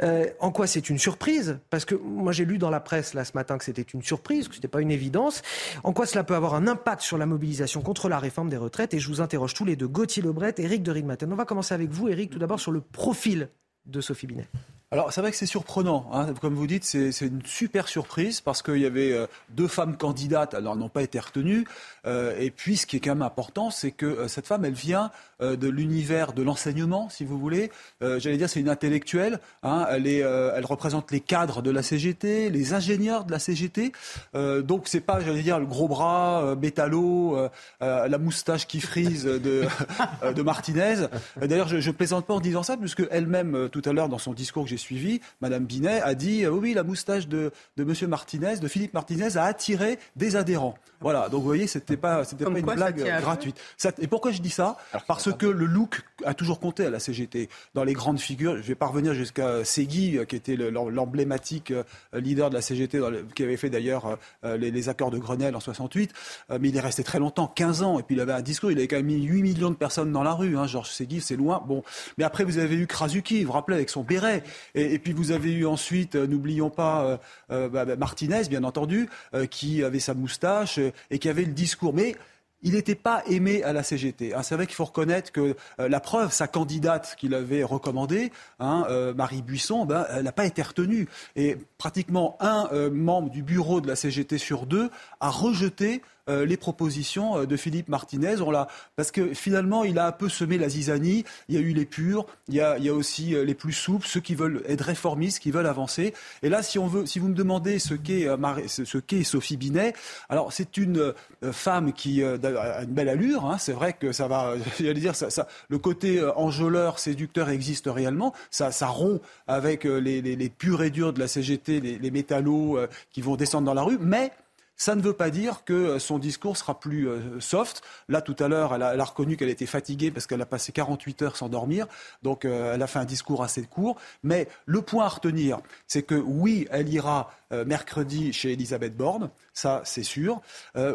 Euh, en quoi c'est une surprise? Parce que moi j'ai lu dans la presse là ce matin que c'était une surprise, que ce n'était pas une évidence. En quoi cela peut avoir un impact sur la mobilisation contre la réforme des retraites? Et je vous interroge tous les deux, Gauthier Lebret et Éric de Ridmaten. On va commencer avec vous, Éric, tout d'abord sur le profil de Sophie Binet. Alors c'est vrai que c'est surprenant, hein. comme vous dites, c'est une super surprise parce qu'il y avait euh, deux femmes candidates, alors elles n'ont pas été retenues, euh, et puis ce qui est quand même important, c'est que euh, cette femme, elle vient de l'univers de l'enseignement, si vous voulez. J'allais dire, c'est une intellectuelle, hein. elle, représente les cadres de la CGT, les ingénieurs de la CGT, donc c'est pas, j'allais dire, le gros bras, bétalo, la moustache qui frise de, de Martinez. D'ailleurs, je, je plaisante pas en disant ça, puisque elle-même, tout à l'heure, dans son discours que j'ai suivi, Madame Binet a dit euh, oui, la moustache de, de Monsieur Martinez, de Philippe Martinez, a attiré des adhérents. Voilà, donc vous voyez, c'était pas, c'était pas une quoi, blague ça peu gratuite. Ça- et pourquoi je dis ça? Parce que le look a toujours compté à la CGT. Dans les grandes figures, je vais pas revenir jusqu'à Segui, euh, qui était le- l'em- l'emblématique euh, leader de la CGT, dans le- qui avait fait d'ailleurs euh, les, les accords de Grenelle en 68, euh, mais il est resté très longtemps, 15 ans, et puis il avait un discours, il avait quand même mis 8 millions de personnes dans la rue. Hein, Georges Segui, c'est loin. Bon, mais après vous avez eu Krasuki, vous vous rappelez, avec son béret. Et, puis vous avez eu ensuite, euh, n'oublions pas, euh, euh, bah, bah, Martinez, bien entendu, qui avait sa moustache et qui avait le discours. Mais il n'était pas aimé à la CGT. hein. C'est vrai qu'il faut reconnaître que la preuve, sa candidate qu'il avait recommandée, hein, Marie Buisson, ben, n'a pas été retenue. Et pratiquement un membre du bureau de la CGT sur deux a rejeté les propositions de Philippe Martinez. On l'a parce que finalement, il a un peu semé la zizanie. Il y a eu les purs, il y a, il y a aussi les plus souples, ceux qui veulent être réformistes, qui veulent avancer. Et là, si on veut, si vous me demandez ce qu'est ce qu'est Sophie Binet, alors c'est une femme qui a une belle allure. Hein. C'est vrai que ça va, j'allais dire, ça, ça, le côté enjôleur, séducteur existe réellement. Ça, ça rompt avec les, les, les purs et durs de la CGT, les, les métallos qui vont descendre dans la rue, mais ça ne veut pas dire que son discours sera plus euh, soft. Là, tout à l'heure, elle, a, reconnu qu'elle était fatiguée parce qu'elle a passé 48 heures sans dormir. Donc, euh, elle a fait un discours assez court. Mais le point à retenir, c'est que oui, elle ira euh, mercredi chez Elisabeth Borne. Ça, c'est sûr.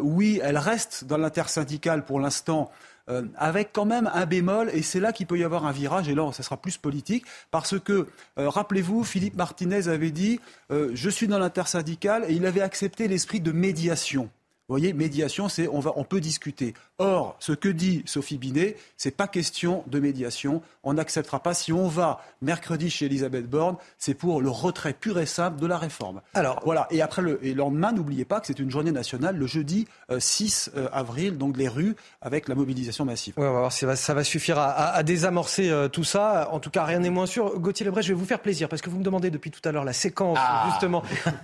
oui, elle reste dans l'intersyndicale pour l'instant euh, avec quand même un bémol, et c'est là qu'il peut y avoir un virage, et là, ça sera plus politique, parce que, euh, rappelez-vous, Philippe Martinez avait dit euh, Je suis dans l'intersyndicale, et il avait accepté l'esprit de médiation. Vous voyez, médiation, c'est on, va, on peut discuter. Or, ce que dit Sophie Binet, c'est pas question de médiation. On n'acceptera pas. Si on va mercredi chez Elisabeth Borne, c'est pour le retrait pur et simple de la réforme. Alors voilà. Et après le, et lendemain, n'oubliez pas que c'est une journée nationale le jeudi 6 euh, euh, avril, donc les rues avec la mobilisation massive. on va voir si ça va, suffire à, désamorcer euh, tout ça. En tout cas, rien n'est moins sûr. Gauthier Lebret, je vais vous faire plaisir parce que vous me demandez depuis tout à l'heure la séquence. Ah. Justement,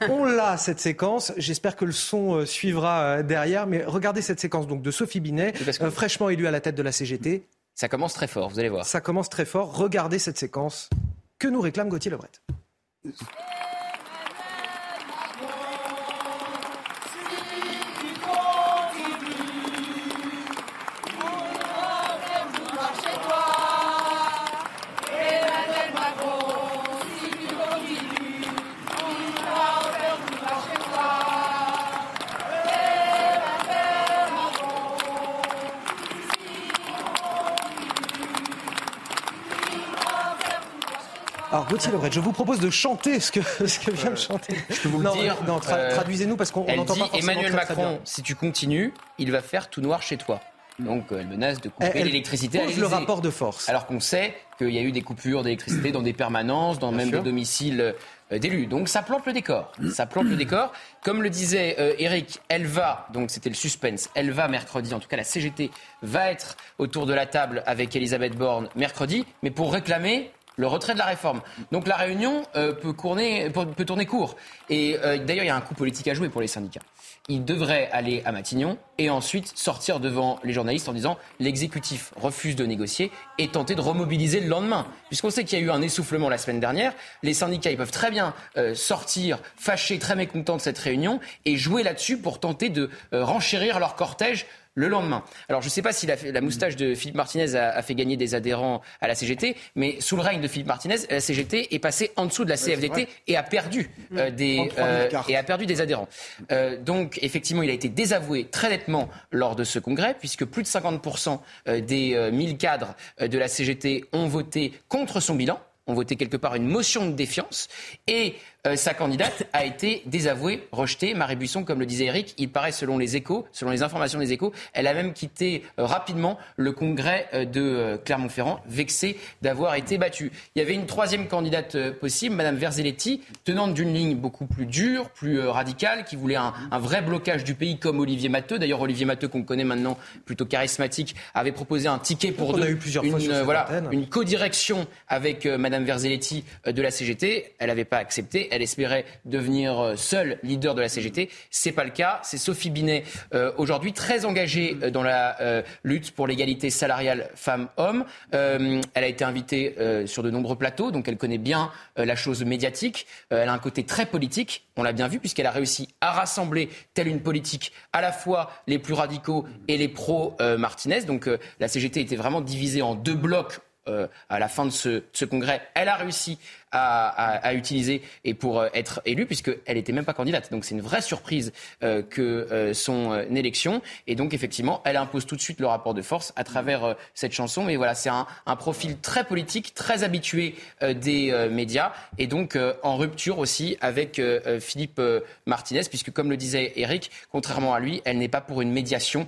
on l'a cette séquence. J'espère que le son suivra derrière. Mais regardez cette séquence donc de Sophie Binet, euh, fraîchement élue à la tête de la CGT. Ça commence très fort, vous allez voir. Ça commence très fort. Regardez cette séquence que nous réclame Gauthier Lebret? Alors Gauthier Lebret, je vous propose de chanter ce que, ce que vient de chanter. Je peux vous le dire. Non, euh, traduisez-nous parce qu'on n'entend pas forcément Emmanuel Macron, si tu continues, il va faire tout noir chez toi. Donc euh, elle menace de couper l'électricité à le rapport de force. Alors qu'on sait qu'il y a eu des coupures d'électricité dans des permanences, dans même des domiciles euh, d'élus. Donc ça plante le décor. Ça plante le décor. Comme le disait Eric, elle va, donc c'était le suspense, elle va mercredi, en tout cas la CGT va être autour de la table avec Elisabeth Borne mercredi, mais pour réclamer le retrait de la réforme. Donc la réunion euh, peut, peut, tourner court. Et euh, d'ailleurs, il y a un coup politique à jouer pour les syndicats. Ils devraient aller à Matignon et ensuite sortir devant les journalistes en disant l'exécutif refuse de négocier et tenter de remobiliser le lendemain. Puisqu'on sait qu'il y a eu un essoufflement la semaine dernière, les syndicats ils peuvent très bien euh, sortir fâchés, très mécontents de cette réunion et jouer là-dessus pour tenter de renchérir leur cortège le lendemain. Alors je ne sais pas si la, moustache de Philippe Martinez a, fait gagner des adhérents à la CGT, mais sous le règne de Philippe Martinez, la CGT est passée en dessous de la CFDT et a perdu euh, des euh, et a perdu des adhérents. Euh, donc effectivement, il a été désavoué très nettement lors de ce congrès, puisque plus de 50% des 1000 cadres de la CGT ont voté contre son bilan ont voté quelque part une motion de défiance et euh, sa candidate a été désavouée, rejetée. Marie Buisson, comme le disait Eric, il paraît selon les échos, selon les informations des échos, elle a même quitté euh, rapidement le congrès euh, de Clermont-Ferrand, vexée d'avoir été battue. Il y avait une troisième candidate possible, Madame Verzelletti, tenante d'une ligne beaucoup plus dure, plus radicale, qui voulait un, vrai blocage du pays comme Olivier Matteux. D'ailleurs, Olivier Matteux, qu'on connaît maintenant plutôt charismatique, avait proposé un ticket pour On a eu plusieurs une, fois voilà, une codirection avec Madame Verzelletti de la CGT. Elle n'avait pas accepté elle espérait devenir euh, seule leader de la CGT. C'est pas le cas. C'est Sophie Binet euh, aujourd'hui très engagée euh, dans la lutte pour l'égalité salariale femmes-hommes. elle a été invitée sur de nombreux plateaux, donc elle connaît bien la chose médiatique. elle a un côté très politique. On l'a bien vu puisqu'elle a réussi à rassembler telle une politique à la fois les plus radicaux et les pro-Martinez. Donc la CGT était vraiment divisée en deux blocs à la fin de ce, de ce, congrès. Elle a réussi à, utiliser et pour euh, être élue, puisqu'elle n'était même pas candidate. Donc c'est une vraie surprise euh, que euh, son élection. Et donc effectivement, elle impose tout de suite le rapport de force à travers cette chanson. Mais voilà, c'est un, profil très politique, très habitué des médias, et donc en rupture aussi avec Philippe Martinez, puisque comme le disait Eric, contrairement à lui, elle n'est pas pour une médiation,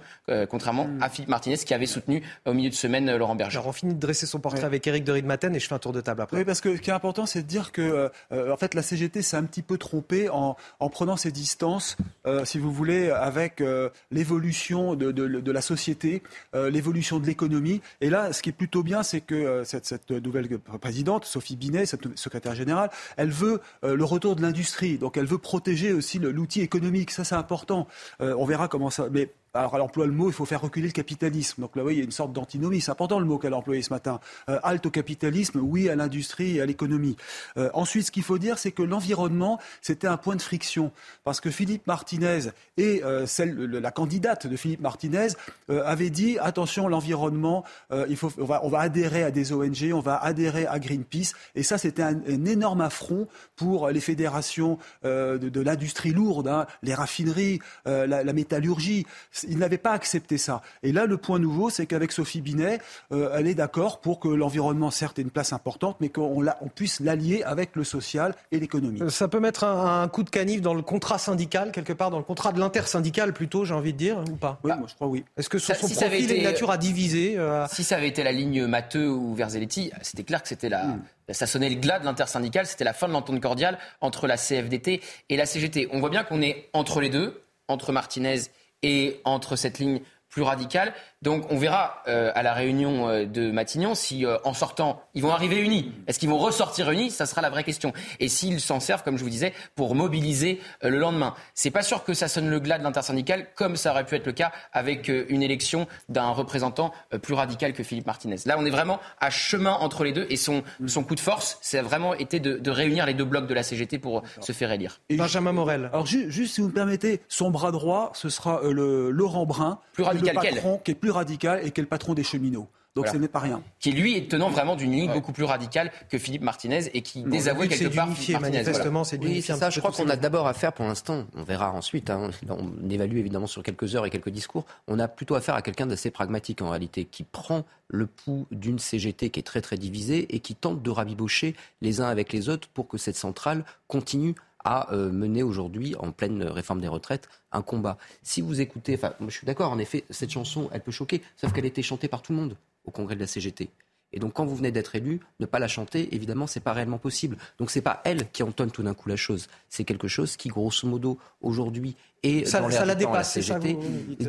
contrairement hmm. à Philippe Martinez qui avait soutenu au milieu de semaine Laurent Berger. Alors on finit de dresser son portrait avec Eric de Ridmaten et je fais un tour de table après. Oui, parce que ce qui est important, c'est de dire que en fait la CGT s'est un petit peu trompée en, en prenant ses distances, si vous voulez, avec l'évolution de, de, de, la société, l'évolution de l'économie. Et là, ce qui est plutôt bien, c'est que cette, cette, nouvelle présidente, Sophie Binet, cette secrétaire générale, elle veut le retour de l'industrie. Donc elle veut protéger aussi l'outil économique. Ça, c'est important. on verra comment ça. Mais alors elle emploie le mot, il faut faire reculer le capitalisme. Donc là, oui, il y a une sorte d'antinomie. C'est important le mot qu'elle a employé ce matin. Euh, halte au capitalisme, oui à l'industrie et à l'économie. Euh, ensuite, ce qu'il faut dire, c'est que l'environnement, c'était un point de friction. Parce que Philippe Martinez et euh, celle, la candidate de Philippe Martinez avaient dit, attention, l'environnement, on va, adhérer à des ONG, on va adhérer à Greenpeace. Et ça, c'était un, énorme affront pour les fédérations de, l'industrie lourde, hein, les raffineries, la métallurgie il n'avait pas accepté ça. Et là, le point nouveau, c'est qu'avec Sophie Binet, euh, elle est d'accord pour que l'environnement, certes, ait une place importante, mais qu'on puisse l'allier avec le social et l'économie. Ça peut mettre un, coup de canif dans le contrat syndical, quelque part, dans le contrat de l'intersyndical plutôt, j'ai envie de dire, ou pas? Oui, moi je crois oui. Est-ce que son, son profil est nature à diviser euh, Si ça avait été la ligne Matteux ou Verzelletti, c'était clair que c'était la... Hmm. ça sonnait le glas de l'intersyndical, c'était la fin de l'entente cordiale entre la CFDT et la CGT. On voit bien qu'on est entre les deux, entre Martinez et entre cette ligne plus radicale. Donc on verra euh, à la réunion euh, de Matignon si euh, en sortant, ils vont arriver unis. Est-ce qu'ils vont ressortir unis? Ça sera la vraie question. Et s'ils s'en servent, comme je vous disais, pour mobiliser le lendemain. C'est pas sûr que ça sonne le glas de l'intersyndical, comme ça aurait pu être le cas avec une élection d'un représentant plus radical que Philippe Martinez. Là, on est vraiment à chemin entre les deux et son, son coup de force, c'est vraiment été de, de, réunir les deux blocs de la CGT pour se faire élire. Et Benjamin Morel. Alors juste, si vous me permettez, son bras droit, ce sera le Laurent Brun, plus radical le patron, qui est plus radical et qui est le patron des cheminots. Donc ce n'est pas rien. Qui lui est tenant vraiment d'une ligne beaucoup plus radicale que Philippe Martinez et qui désavoue quelque part manifestement, c'est oui, ça. Je crois qu'on a d'abord affaire pour l'instant, on verra ensuite. Hein, on évalue évidemment sur quelques heures et quelques discours. On a plutôt affaire à quelqu'un d'assez pragmatique en réalité, qui prend le pouls d'une CGT qui est très très divisée et qui tente de rabibocher les uns avec les autres pour que cette centrale continue à euh, mener aujourd'hui, en pleine réforme des retraites, un combat. Si vous écoutez, enfin, je suis d'accord, en effet, cette chanson, elle peut choquer, sauf qu'elle a été chantée par tout le monde au congrès de la CGT. Et donc, quand vous venez d'être élu, ne pas la chanter, évidemment, c'est pas réellement possible. Donc, c'est pas elle qui entonne tout d'un coup la chose. C'est quelque chose qui, grosso modo, aujourd'hui, est ça, dans ça la dépasse, la CGT.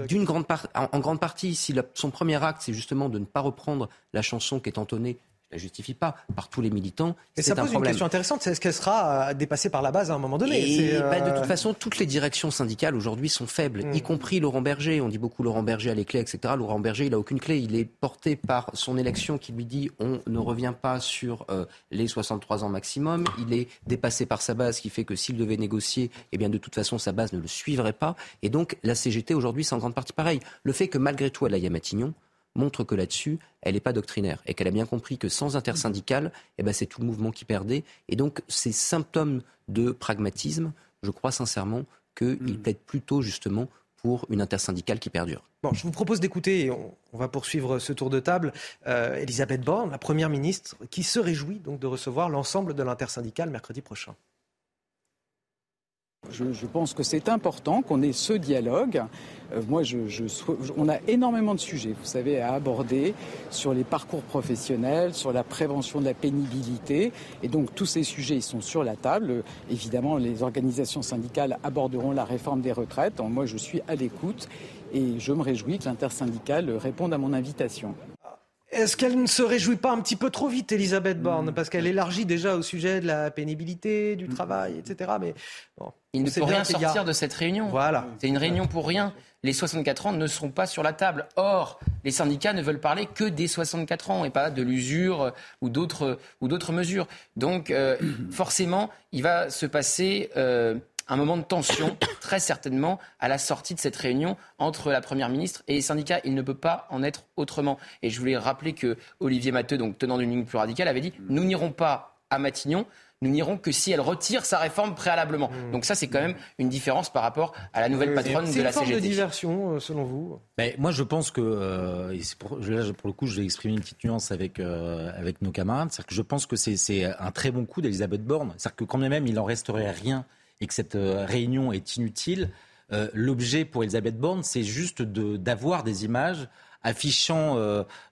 d'une grande part, en, grande partie, si son premier acte, c'est justement de ne pas reprendre la chanson qui est entonnée la justifie pas par tous les militants. Et ça pose une question intéressante, c'est est-ce qu'elle sera euh, dépassée par la base à un moment donné Et bah, De toute euh, façon, toutes les directions syndicales aujourd'hui sont faibles, hmm. y compris Laurent Berger. On dit beaucoup Laurent Berger a les clés, etc. Laurent Berger, il a aucune clé. Il est porté par son élection qui lui dit on ne revient pas sur euh, les 63 ans maximum. Il est dépassé par sa base, qui fait que s'il devait négocier, eh bien de toute façon sa base ne le suivrait pas. Et donc la CGT aujourd'hui, c'est en grande partie pareil. Le fait que malgré tout elle aille à Matignon, montre que là-dessus, elle n'est pas doctrinaire et qu'elle a bien compris que sans intersyndical, eh ben, c'est tout le mouvement qui perdait. Et donc, ces symptômes de pragmatisme, je crois sincèrement qu'il mm. plaide plutôt justement pour une intersyndicale qui perdure. Bon, je vous propose d'écouter, et on, va poursuivre ce tour de table, euh, Elisabeth Borne, la Première ministre, qui se réjouit donc de recevoir l'ensemble de l'intersyndicale mercredi prochain. Je, pense que c'est important qu'on ait ce dialogue. Euh, moi, je, on a énormément de sujets, vous savez, à aborder sur les parcours professionnels, sur la prévention de la pénibilité. Et donc, tous ces sujets, sont sur la table. Évidemment, les organisations syndicales aborderont la réforme des retraites. moi, je suis à l'écoute et je me réjouis que l'intersyndicale réponde à mon invitation. Est-ce qu'elle ne se réjouit pas un petit peu trop vite, Elisabeth Borne? Parce qu'elle élargit déjà au sujet de la pénibilité, du travail, etc. Mais bon, Il ne peut rien sortir de cette réunion. Voilà. C'est une réunion pour rien. Les 64 ans ne seront pas sur la table. Or, les syndicats ne veulent parler que des 64 ans et pas de l'usure ou d'autres ou d'autres mesures. Donc, euh, forcément, il va se passer euh, un moment de tension, très certainement, à la sortie de cette réunion entre la Première ministre et les syndicats. Il ne peut pas en être autrement. Et je voulais rappeler que Olivier Matteux, donc tenant d'une ligne plus radicale, avait dit Nous n'irons pas à Matignon nous n'irons que si elle retire sa réforme préalablement. Hmm. Donc ça, c'est quand même une différence par rapport à la nouvelle patronne de la CGT. C'est une de diversion, euh, selon vous? Moi, je pense que, euh, pour, là, pour le coup, je vais exprimer une petite nuance avec, euh, avec nos camarades, c'est que je pense que c'est un très bon coup d'Elisabeth Borne. C'est-à-dire que quand même, il en resterait rien et que cette euh, réunion est inutile, euh, l'objet pour Elisabeth Borne, c'est juste d'avoir des images affichant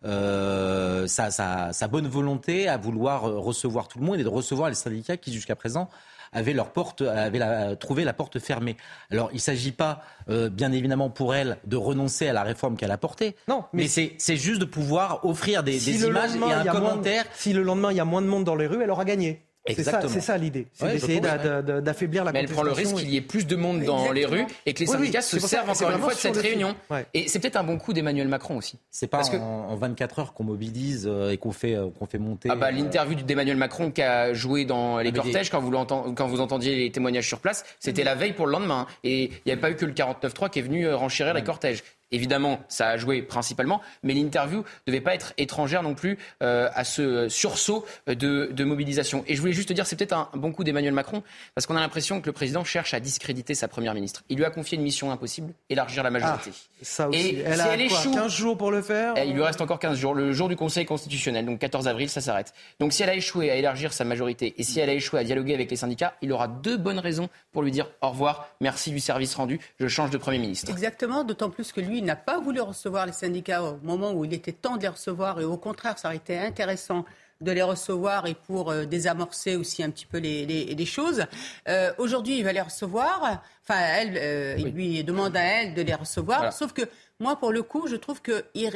sa, sa, bonne volonté à vouloir recevoir tout le monde et de recevoir les syndicats qui jusqu'à présent avaient leur porte, avaient trouvé la porte fermée. Alors, il ne s'agit pas, euh, bien évidemment, pour elle de renoncer à la réforme qu'elle a portée. Non, mais, c'est juste de pouvoir offrir des, des images et un commentaire. si le lendemain il y a moins de monde dans les rues, elle aura gagné. C'est ça, ça l'idée. C'est d'essayer d'affaiblir la Mais elle prend le risque qu'il y ait plus de monde dans les rues et que les syndicats se servent encore une fois de cette réunion. Et c'est peut-être un bon coup d'Emmanuel Macron aussi. C'est pas en, 24 heures qu'on mobilise euh, et qu'on fait, euh, qu'on fait monter. Ah bah, euh, L'interview d'Emmanuel Macron qui a joué dans les cortèges quand vous, quand vous entendiez les témoignages sur place, c'était la veille pour le lendemain. Et il n'y avait pas eu que le 49-3 qui est venu renchérir les cortèges. Évidemment, ça a joué principalement, mais l'interview ne devait pas être étrangère non plus euh, à ce sursaut de, mobilisation. Et je voulais juste te dire, c'est peut-être un bon coup d'Emmanuel Macron, parce qu'on a l'impression que le président cherche à discréditer sa première ministre. Il lui a confié une mission impossible, élargir la majorité. Ah, ça aussi. Et elle a elle échoue, 15 jours pour le faire Il lui reste encore 15 jours, le jour du Conseil constitutionnel, donc 14 avril, ça s'arrête. Donc si elle a échoué à élargir sa majorité, et si elle a échoué à dialoguer avec les syndicats, il aura deux bonnes raisons pour lui dire au revoir, merci du service rendu, je change de Premier ministre. Exactement, d'autant plus que lui, il n'a pas voulu recevoir les syndicats au moment où il était temps de les recevoir. Et au contraire, ça aurait été intéressant de les recevoir et pour euh, désamorcer aussi un petit peu les, les, choses. Euh, aujourd'hui, il va les recevoir. Enfin, elle, euh, il lui demande à elle de les recevoir. Sauf que moi, pour le coup, je trouve que il,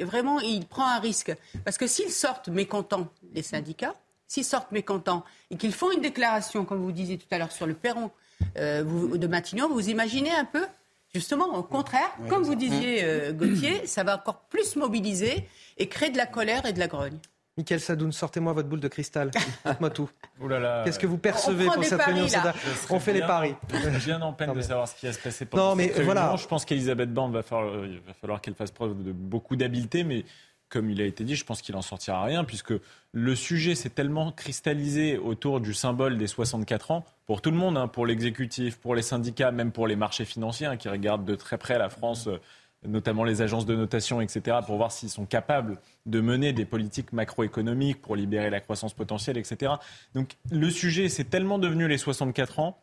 vraiment, il prend un risque. Parce que s'ils sortent mécontents, les syndicats, s'ils sortent mécontents et qu'ils font une déclaration, comme vous disiez tout à l'heure, sur le perron de Matignon, vous imaginez un peu Justement, au contraire, comme vous disiez, euh, Gauthier, ça va encore plus mobiliser et créer de la colère et de la grogne. Michael Sadoun, sortez-moi votre boule de cristal. Dites-moi tout. Qu'est-ce que vous percevez pour cette réunion On fait les paris. Je viens en peine de savoir ce qui va se passer pendant non, mais voilà. Je pense qu'Elisabeth Borne va falloir, il va falloir qu'elle fasse preuve de beaucoup d'habileté, mais comme il a été dit, je pense qu'il en sortira rien, puisque le sujet s'est tellement cristallisé autour du symbole des 64 ans, pour tout le monde, hein, pour l'exécutif, pour les syndicats, même pour les marchés financiers, hein, qui regardent de très près la France, euh, notamment les agences de notation, etc., pour voir s'ils sont capables de mener des politiques macroéconomiques pour libérer la croissance potentielle, etc. Donc le sujet, c'est tellement devenu les 64 ans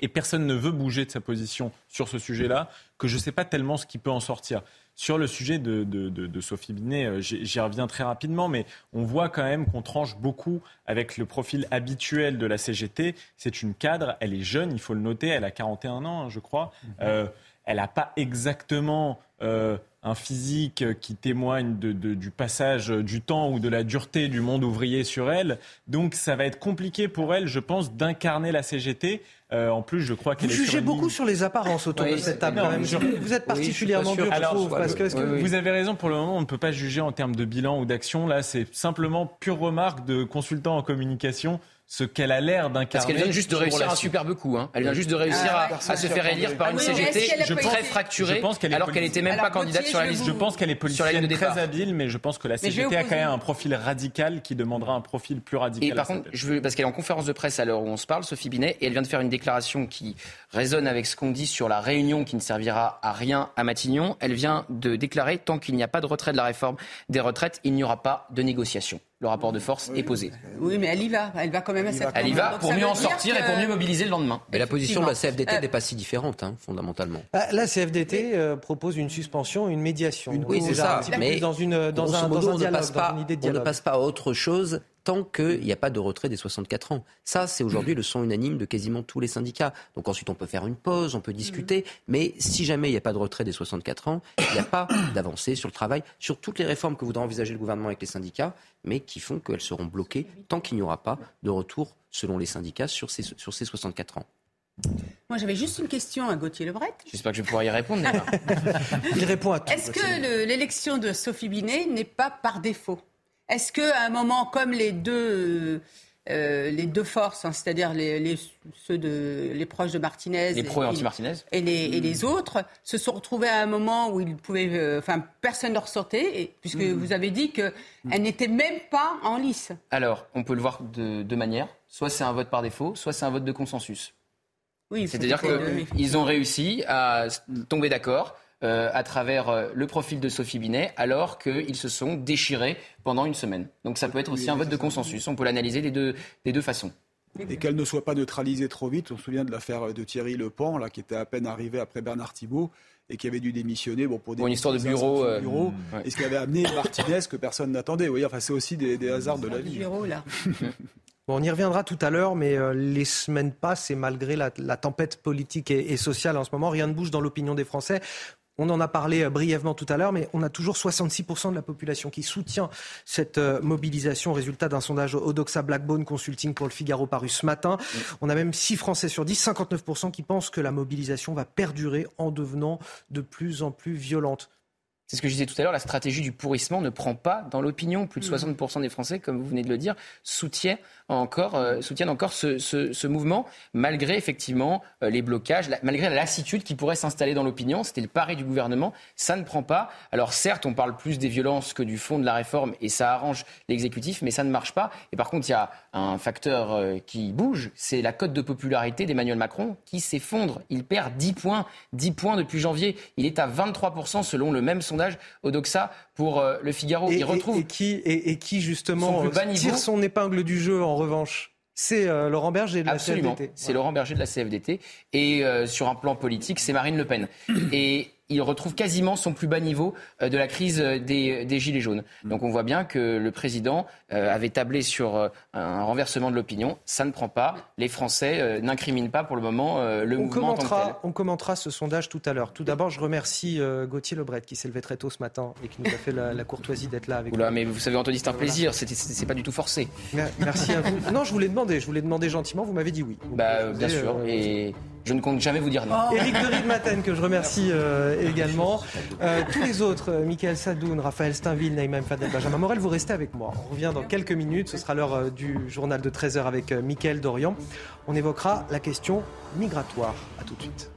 et personne ne veut bouger de sa position sur ce sujet-là que je ne sais pas tellement ce qui peut en sortir. Sur le sujet de, Sophie Binet, euh, j'y reviens très rapidement, mais on voit quand même qu'on tranche beaucoup avec le profil habituel de la CGT. C'est une cadre, elle est jeune, il faut le noter, elle a 41 ans, hein, je crois. Mhm. Euh, elle n'a pas exactement euh, un physique qui témoigne du passage du temps ou de la dureté du monde ouvrier sur elle. Donc ça va être compliqué pour elle, je pense, d'incarner la CGT. Euh, en plus, je crois qu'elle Vous jugez beaucoup sur les apparences autour de cette table. Vous êtes particulièrement dur, je trouve. Parce que, Vous avez raison, pour le moment, on ne peut pas juger en termes de bilan ou d'action. Là, c'est simplement pure remarque de consultant en communication ce qu'elle a l'air d'incarner. Parce qu'elle vient juste de réussir un superbe coup. Hein. Elle vient juste de réussir ah, à, se faire élire par une CGT je très fracturée, alors qu'elle n'était même pas candidate sur la liste. Je pense qu'elle est politicienne très habile, mais je pense que la CGT a quand même un profil radical qui demandera un profil plus radical. Et par contre, je veux, parce qu'elle est en conférence de presse à l'heure où on se parle, Sophie Binet, et elle vient de faire une déclaration qui résonne avec ce qu'on dit sur la réunion qui ne servira à rien à Matignon. Elle vient de déclarer tant qu'il n'y a pas de retrait de la réforme des retraites, il n'y aura pas de négociation le rapport de force est posé. Oui, mais elle y va. Elle va quand même à cette Elle y va pour mieux en sortir et pour mieux mobiliser le lendemain. Mais la position de la CFDT euh, n'est pas si différente, hein, fondamentalement. Ah, la CFDT euh, propose une suspension, une médiation. oui, c'est ça. Mais dans, une, dans un, dans un dialogue, dans une idée de dialogue. On ne passe pas à autre chose tant qu'il n'y a pas de retrait des 64 ans. Ça, c'est aujourd'hui le son unanime de quasiment tous les syndicats. Donc ensuite, on peut faire une pause, on peut discuter, mais si jamais il n'y a pas de retrait des 64 ans, il n'y a pas d'avancée sur le travail, sur toutes les réformes que voudra envisager le gouvernement avec les syndicats, mais qui font qu'elles seront bloquées tant qu'il n'y aura pas de retour, selon les syndicats, sur ces, sur ces 64 ans. Moi, j'avais juste une question à Gauthier Lebret. J'espère que je vais pouvoir y répondre. Il répond à tout. Est-ce que l'élection de Sophie Binet n'est pas par défaut? Est-ce qu'à un moment comme les deux, euh, les deux forces, hein, c'est-à-dire les, ceux de, les proches de Martinez, les pro et anti-Martinez, et les, et les autres, se sont retrouvés à un moment où ils pouvaient, euh, personne ne ressortait, puisque mm. vous avez dit qu'elle mm. n'était même pas en lice. Alors, on peut le voir de deux manières. Soit c'est un vote par défaut, soit c'est un vote de consensus. Oui, C'est-à-dire qu'ils ont réussi à tomber d'accord euh, à travers euh, le profil de Sophie Binet, alors qu'ils se sont déchirés pendant une semaine. Donc ça peut être aussi un vote de consensus. On peut l'analyser des deux, des deux façons. Et qu'elle ne soit pas neutralisée trop vite. On se souvient de l'affaire de Thierry Lepan, là, qui était à peine arrivé après Bernard Thibault et qui avait dû démissionner bon, pour, des une histoire de bureau. Euh, Et ce qui avait amené Martinez que personne n'attendait. Enfin, c'est aussi des, hasards de la vie. Bureau, là. Bon, on y reviendra tout à l'heure, mais euh, les semaines passent et malgré la, tempête politique et, sociale en ce moment, rien ne bouge dans l'opinion des Français. On en a parlé euh, brièvement tout à l'heure, mais on a toujours 66% de la population qui soutient cette euh, mobilisation, résultat d'un sondage Odoxa Blackbone Consulting pour le Figaro paru ce matin. On a même 6 Français sur 10, 59% qui pensent que la mobilisation va perdurer en devenant de plus en plus violente. C'est ce que je disais tout à l'heure, la stratégie du pourrissement ne prend pas dans l'opinion. Plus de 60% mmh. des Français, comme vous venez de le dire, soutiennent encore, euh, soutiennent encore ce, ce, ce, mouvement, malgré effectivement euh, les blocages, malgré la lassitude qui pourrait s'installer dans l'opinion. C'était le pari du gouvernement. Ça ne prend pas. Alors certes, on parle plus des violences que du fond de la réforme et ça arrange l'exécutif, mais ça ne marche pas. Et par contre, il y a un facteur euh, qui bouge, c'est la cote de popularité d'Emmanuel Macron qui s'effondre. Il perd 10 points, 10 points depuis janvier. Il est à 23% selon le même sondage Odoxa pour le Figaro. Et, il retrouve et, qui, et, qui justement tire son épingle du jeu en revanche c'est euh, Laurent Berger de la CFDT. C'est Laurent Berger de la CFDT. Et euh, sur un plan politique, c'est Marine Le Pen. Et il retrouve quasiment son plus bas niveau euh, de la crise des, Gilets jaunes. Mm. Donc on voit bien que le président euh, avait tablé sur euh, un renversement de l'opinion. Ça ne prend pas. Les Français n'incriminent pas pour le moment le on mouvement. Commentera, on commentera ce sondage tout à l'heure. Tout d'abord, je remercie Gauthier Lebret qui s'est levé très tôt ce matin et qui nous a fait la, courtoisie d'être là avec Oula, Mais vous savez, Anthony, c'est un plaisir. C'est pas du tout forcé. Merci à vous. Non, je voulais demander. Je voulais demander gentiment. Vous m'avez dit oui. bah, bien sûr. Et je ne compte jamais vous dire non. Éric de Riedmaten, que je remercie euh, également. Euh, tous les autres, euh, Michael Sadoun, Raphaël Steinville, Naïma Fadel, Benjamin Morel, vous restez avec moi. On revient dans quelques minutes. Ce sera l'heure du journal de 13h avec Michael Dorian. On évoquera la question migratoire. À tout de suite.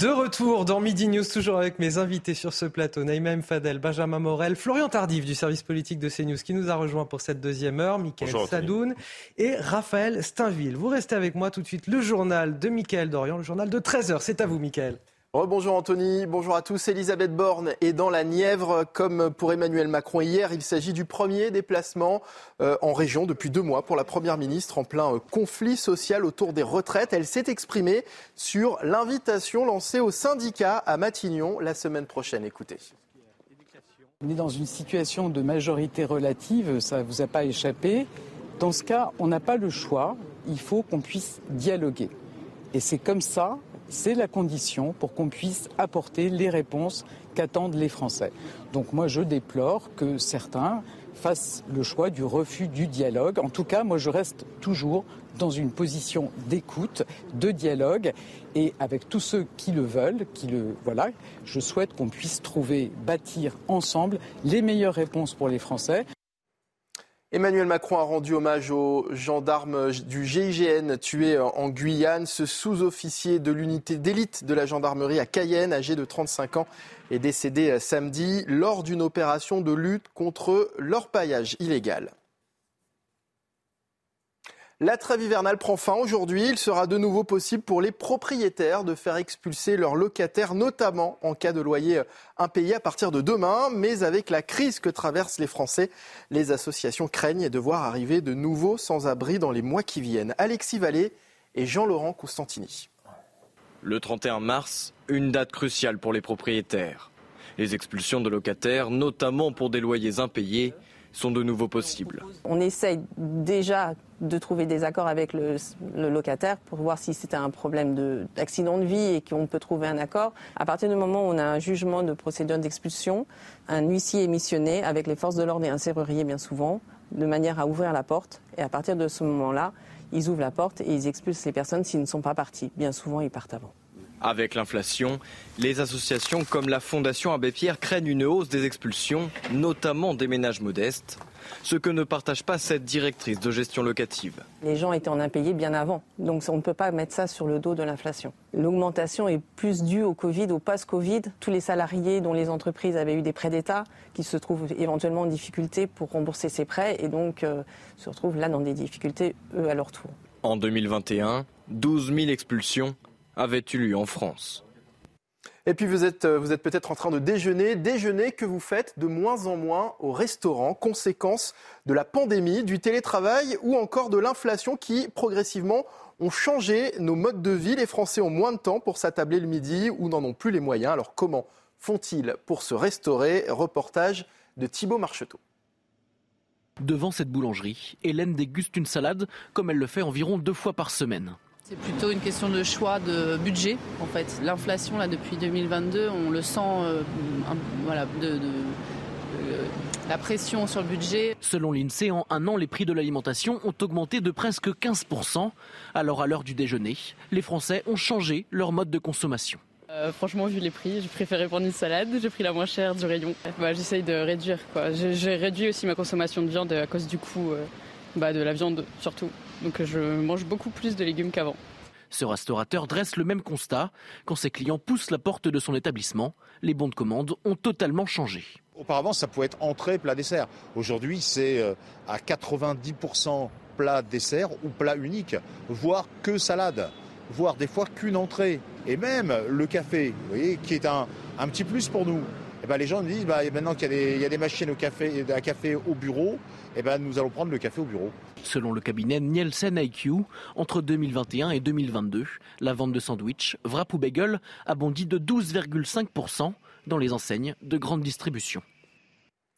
De retour dans Midi News, toujours avec mes invités sur ce plateau, Naïma Fadel, Benjamin Morel, Florian Tardif du service politique de CNews qui nous a rejoint pour cette deuxième heure, Michael Sadoun et Raphaël Steinville. Vous restez avec moi tout de suite, le journal de Michael Dorian, le journal de 13h. C'est à vous, Michael. Bonjour Anthony, bonjour à tous. Elisabeth Borne est dans la Nièvre comme pour Emmanuel Macron hier. Il s'agit du premier déplacement euh, en région depuis deux mois pour la Première ministre en plein euh, conflit social autour des retraites. Elle s'est exprimée sur l'invitation lancée aux syndicats à Matignon la semaine prochaine. Écoutez. On est dans une situation de majorité relative, ça ne vous a pas échappé. Dans ce cas, on n'a pas le choix, il faut qu'on puisse dialoguer. Et c'est comme ça c'est la condition pour qu'on puisse apporter les réponses qu'attendent les Français. Donc moi, je déplore que certains fassent le choix du refus du dialogue. En tout cas, moi, je reste toujours dans une position d'écoute, de dialogue, et avec tous ceux qui le veulent, qui le voilà, je souhaite qu'on puisse trouver, bâtir ensemble les meilleures réponses pour les Français. Emmanuel Macron a rendu hommage aux gendarmes du GIGN tués en Guyane. Ce sous-officier de l'unité d'élite de la gendarmerie à Cayenne, âgé de 35 ans, est décédé samedi lors d'une opération de lutte contre l'orpaillage illégal. La trêve hivernale prend fin aujourd'hui. Il sera de nouveau possible pour les propriétaires de faire expulser leurs locataires, notamment en cas de loyer impayé à partir de demain. Mais avec la crise que traversent les Français, les associations craignent de voir arriver de nouveaux sans-abri dans les mois qui viennent. Alexis Vallée et Jean-Laurent Costantini. Le 31 mars, une date cruciale pour les propriétaires. Les expulsions de locataires, notamment pour des loyers impayés, sont de nouveau possibles. On essaye déjà de trouver des accords avec le, locataire pour voir si c'était un problème d'accident de, vie et qu'on peut trouver un accord. À partir du moment où on a un jugement de procédure d'expulsion, un huissier est missionné avec les forces de l'ordre et un serrurier bien souvent, de manière à ouvrir la porte. Et à partir de ce moment-là, ils ouvrent la porte et ils expulsent les personnes s'ils ne sont pas partis. Bien souvent, ils partent avant. Avec l'inflation, les associations comme la Fondation Abbé Pierre craignent une hausse des expulsions, notamment des ménages modestes, ce que ne partage pas cette directrice de gestion locative. Les gens étaient en impayés bien avant, donc on ne peut pas mettre ça sur le dos de l'inflation. L'augmentation est plus due au Covid, au post-Covid. Tous les salariés dont les entreprises avaient eu des prêts d'État qui se trouvent éventuellement en difficulté pour rembourser ces prêts et donc euh, se retrouvent là dans des difficultés, eux, à leur tour. En 2021, 12 000 expulsions avait eu lieu en France. Et puis vous êtes, euh, vous êtes peut-être en train de déjeuner, déjeuner que vous faites de moins en moins au restaurant, conséquence de la pandémie, du télétravail ou encore de l'inflation qui progressivement ont changé nos modes de vie. Les Français ont moins de temps pour s'attabler le midi ou n'en ont plus les moyens. Alors comment font-ils pour se restaurer? Reportage de Thibault Marcheteau. Devant cette boulangerie, Hélène déguste une salade comme elle le fait environ deux fois par semaine. C'est plutôt une question de choix de budget en fait. L'inflation là depuis 2022, on le sent euh, voilà, de, euh, la pression sur le budget. Selon l'INSEE, en un an, les prix de l'alimentation ont augmenté de presque 15%. Alors à l'heure du déjeuner, les Français ont changé leur mode de consommation. Euh, franchement, vu les prix, j'ai préféré prendre une salade. J'ai pris la moins chère du rayon. Bah, J'essaye de réduire. J'ai réduit aussi ma consommation de viande à cause du coût euh, bah, de la viande surtout. Donc je mange beaucoup plus de légumes qu'avant. Ce restaurateur dresse le même constat. Quand ses clients poussent la porte de son établissement, les bons de commande ont totalement changé. Auparavant, ça pouvait être entrée, plat, dessert. Aujourd'hui, c'est euh, à 90% plat, dessert ou plat unique, voire que salade voire des fois qu'une entrée. Et même le café, vous voyez, qui est un, un petit plus pour nous. Ben, les gens nous disent, bah, maintenant qu'il y, a des machines au café, à café au bureau, eh ben, nous allons prendre le café au bureau. Selon le cabinet Nielsen IQ, entre 2021 et 2022, la vente de sandwichs, wrap ou bagel a bondi de 12,5% dans les enseignes de grande distribution.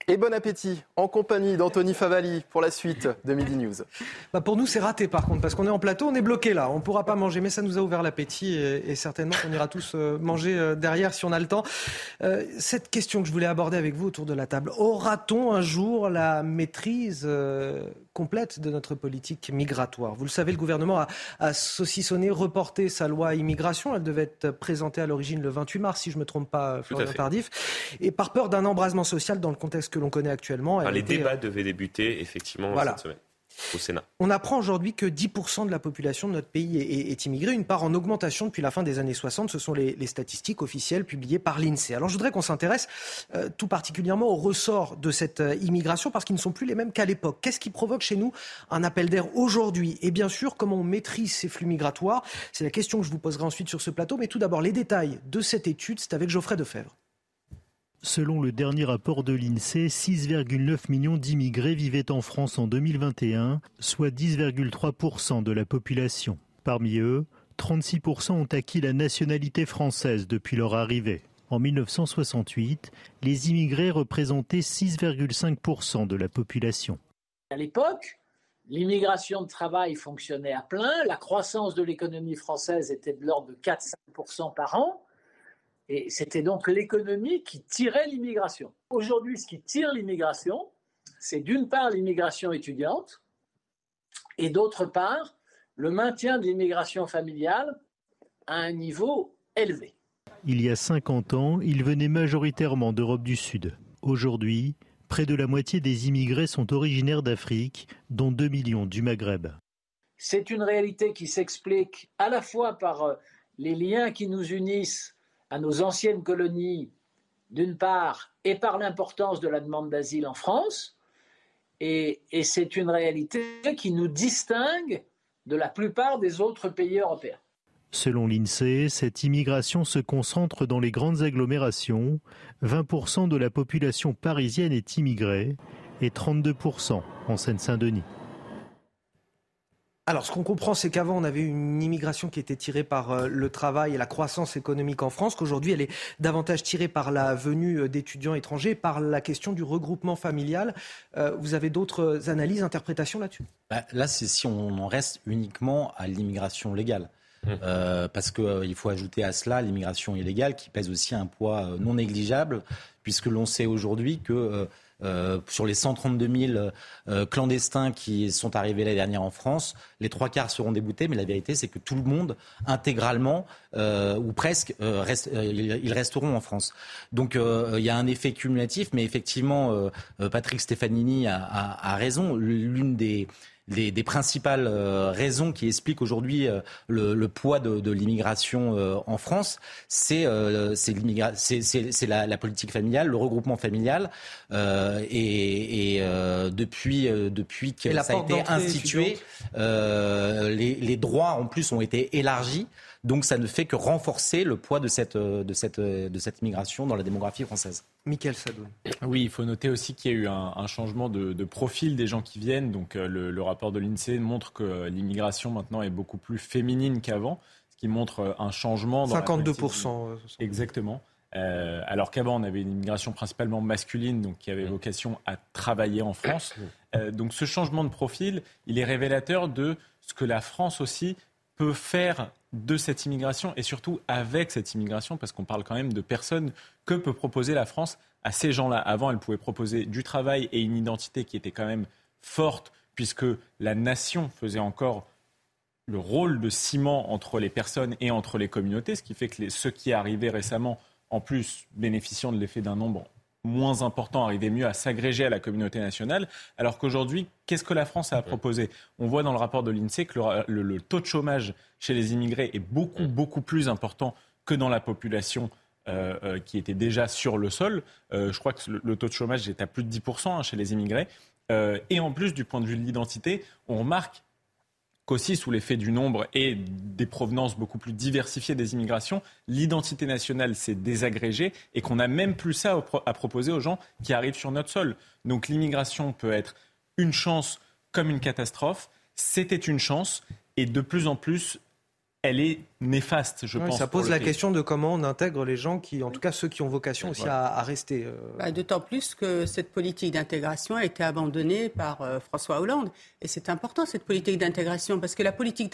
Et bon appétit en compagnie d'Anthony Favali pour la suite de Midi News. Bah pour nous, c'est raté par contre, parce qu'on est en plateau, on est bloqué là. On ne pourra pas manger, mais ça nous a ouvert l'appétit et, certainement qu'on ira tous euh, manger euh, derrière si on a le temps. Euh, cette question que je voulais aborder avec vous autour de la table, aura-t-on un jour la maîtrise complète de notre politique migratoire. Vous le savez, le gouvernement a, a, saucissonné, reporté sa loi immigration. Elle devait être présentée à l'origine le 28 mars, si je ne me trompe pas, Florian Tardif. Et par peur d'un embrasement social dans le contexte que l'on connaît actuellement. les débats devaient débuter effectivement cette semaine. On apprend aujourd'hui que 10% de la population de notre pays est, immigrée, une part en augmentation depuis la fin des années 60. Ce sont les, statistiques officielles publiées par l'INSEE. Alors je voudrais qu'on s'intéresse euh, tout particulièrement au ressort de cette euh, immigration parce qu'ils ne sont plus les mêmes qu'à l'époque. Qu'est-ce qui provoque chez nous un appel d'air aujourd'hui? Et bien sûr, comment on maîtrise ces flux migratoires? C'est la question que je vous poserai ensuite sur ce plateau. Mais tout d'abord, les détails de cette étude, c'est avec Geoffrey Defebvre. Selon le dernier rapport de l'INSEE, 6,9 millions d'immigrés vivaient en France en 2021, soit 10,3% de la population. Parmi eux, 36% ont acquis la nationalité française depuis leur arrivée. En 1968, les immigrés représentaient 6,5% de la population. À l'époque, l'immigration de travail fonctionnait à plein, la croissance de l'économie française était de l'ordre de 4-5% par an. Et c'était donc l'économie qui tirait l'immigration. Aujourd'hui, ce qui tire l'immigration, c'est d'une part l'immigration étudiante et d'autre part le maintien de l'immigration familiale à un niveau élevé. Il y a 50 ans, ils venaient majoritairement d'Europe du Sud. Aujourd'hui, près de la moitié des immigrés sont originaires d'Afrique, dont 2 millions du Maghreb. C'est une réalité qui s'explique à la fois par euh, les liens qui nous unissent à nos anciennes colonies, d'une part, et par l'importance de la demande d'asile en France, et, c'est une réalité qui nous distingue de la plupart des autres pays européens. Selon l'INSEE, cette immigration se concentre dans les grandes agglomérations. 20% de la population parisienne est immigrée et 32% en Seine-Saint-Denis. Alors, ce qu'on comprend, c'est qu'avant, on avait une immigration qui était tirée par euh, le travail et la croissance économique en France, qu'aujourd'hui, elle est davantage tirée par la venue euh, d'étudiants étrangers, par la question du regroupement familial. Euh, vous avez d'autres analyses, interprétations là-dessus? Bah, Là, c'est si on en reste uniquement à l'immigration légale. Mmh. parce qu'il faut ajouter à cela l'immigration illégale qui pèse aussi un poids non négligeable, puisque l'on sait aujourd'hui que euh, sur les 132 000 euh, clandestins qui sont arrivés l'année dernière en France, les trois quarts seront déboutés, mais la vérité, c'est que tout le monde, intégralement euh, ou presque, ils resteront en France. Donc il y a un effet cumulatif, mais effectivement, Patrick Stefanini a raison. L'une des des, principales euh, raisons qui expliquent aujourd'hui euh, le, poids de, l'immigration euh, en France, c'est la, la, politique familiale, le regroupement familial. et, depuis, depuis que ça a été institué, les, les, droits en plus ont été élargis. Donc ça ne fait que renforcer le poids de cette, de cette, de cette immigration dans la démographie française. Michael Sadoun. Oui, il faut noter aussi qu'il y a eu un, changement de, profil des gens qui viennent. Donc le, rapport de l'INSEE montre que l'immigration maintenant est beaucoup plus féminine qu'avant, ce qui montre un changement. Dans 52%. Exactement. Euh, alors qu'avant, on avait une immigration principalement masculine, donc qui avait vocation à travailler en France. Euh, donc ce changement de profil, il est révélateur de ce que la France aussi peut faire de cette immigration et surtout avec cette immigration, parce qu'on parle quand même de personnes que peut proposer la France à ces gens-là? Avant, elle pouvait proposer du travail et une identité qui était quand même forte, puisque la nation faisait encore le rôle de ciment entre les personnes et entre les communautés, ce qui fait que ceux qui arrivaient récemment en plus bénéficiant de l'effet d'un nombre moins important, arriver mieux à s'agréger à la communauté nationale, alors qu'aujourd'hui, qu'est-ce que la France a à proposer? On voit dans le rapport de l'INSEE que le, taux de chômage chez les immigrés est beaucoup, beaucoup plus important que dans la population euh, euh, qui était déjà sur le sol. Euh, je crois que le, taux de chômage est à plus de 10% hein, chez les immigrés. et en plus, du point de vue de l'identité, on remarque qu'aussi sous l'effet du nombre et des provenances beaucoup plus diversifiées des immigrations, l'identité nationale s'est désagrégée et qu'on n'a même plus ça à proposer aux gens qui arrivent sur notre sol. Donc l'immigration peut être une chance comme une catastrophe. C'était une chance et de plus en plus, elle est néfaste, je pense. Ça pose la question de comment on intègre les gens qui, en tout cas ceux qui ont vocation aussi à, rester. Euh. Bah, d'autant plus que cette politique d'intégration a été abandonnée par euh, François Hollande. Et c'est important, cette politique d'intégration, parce que la politique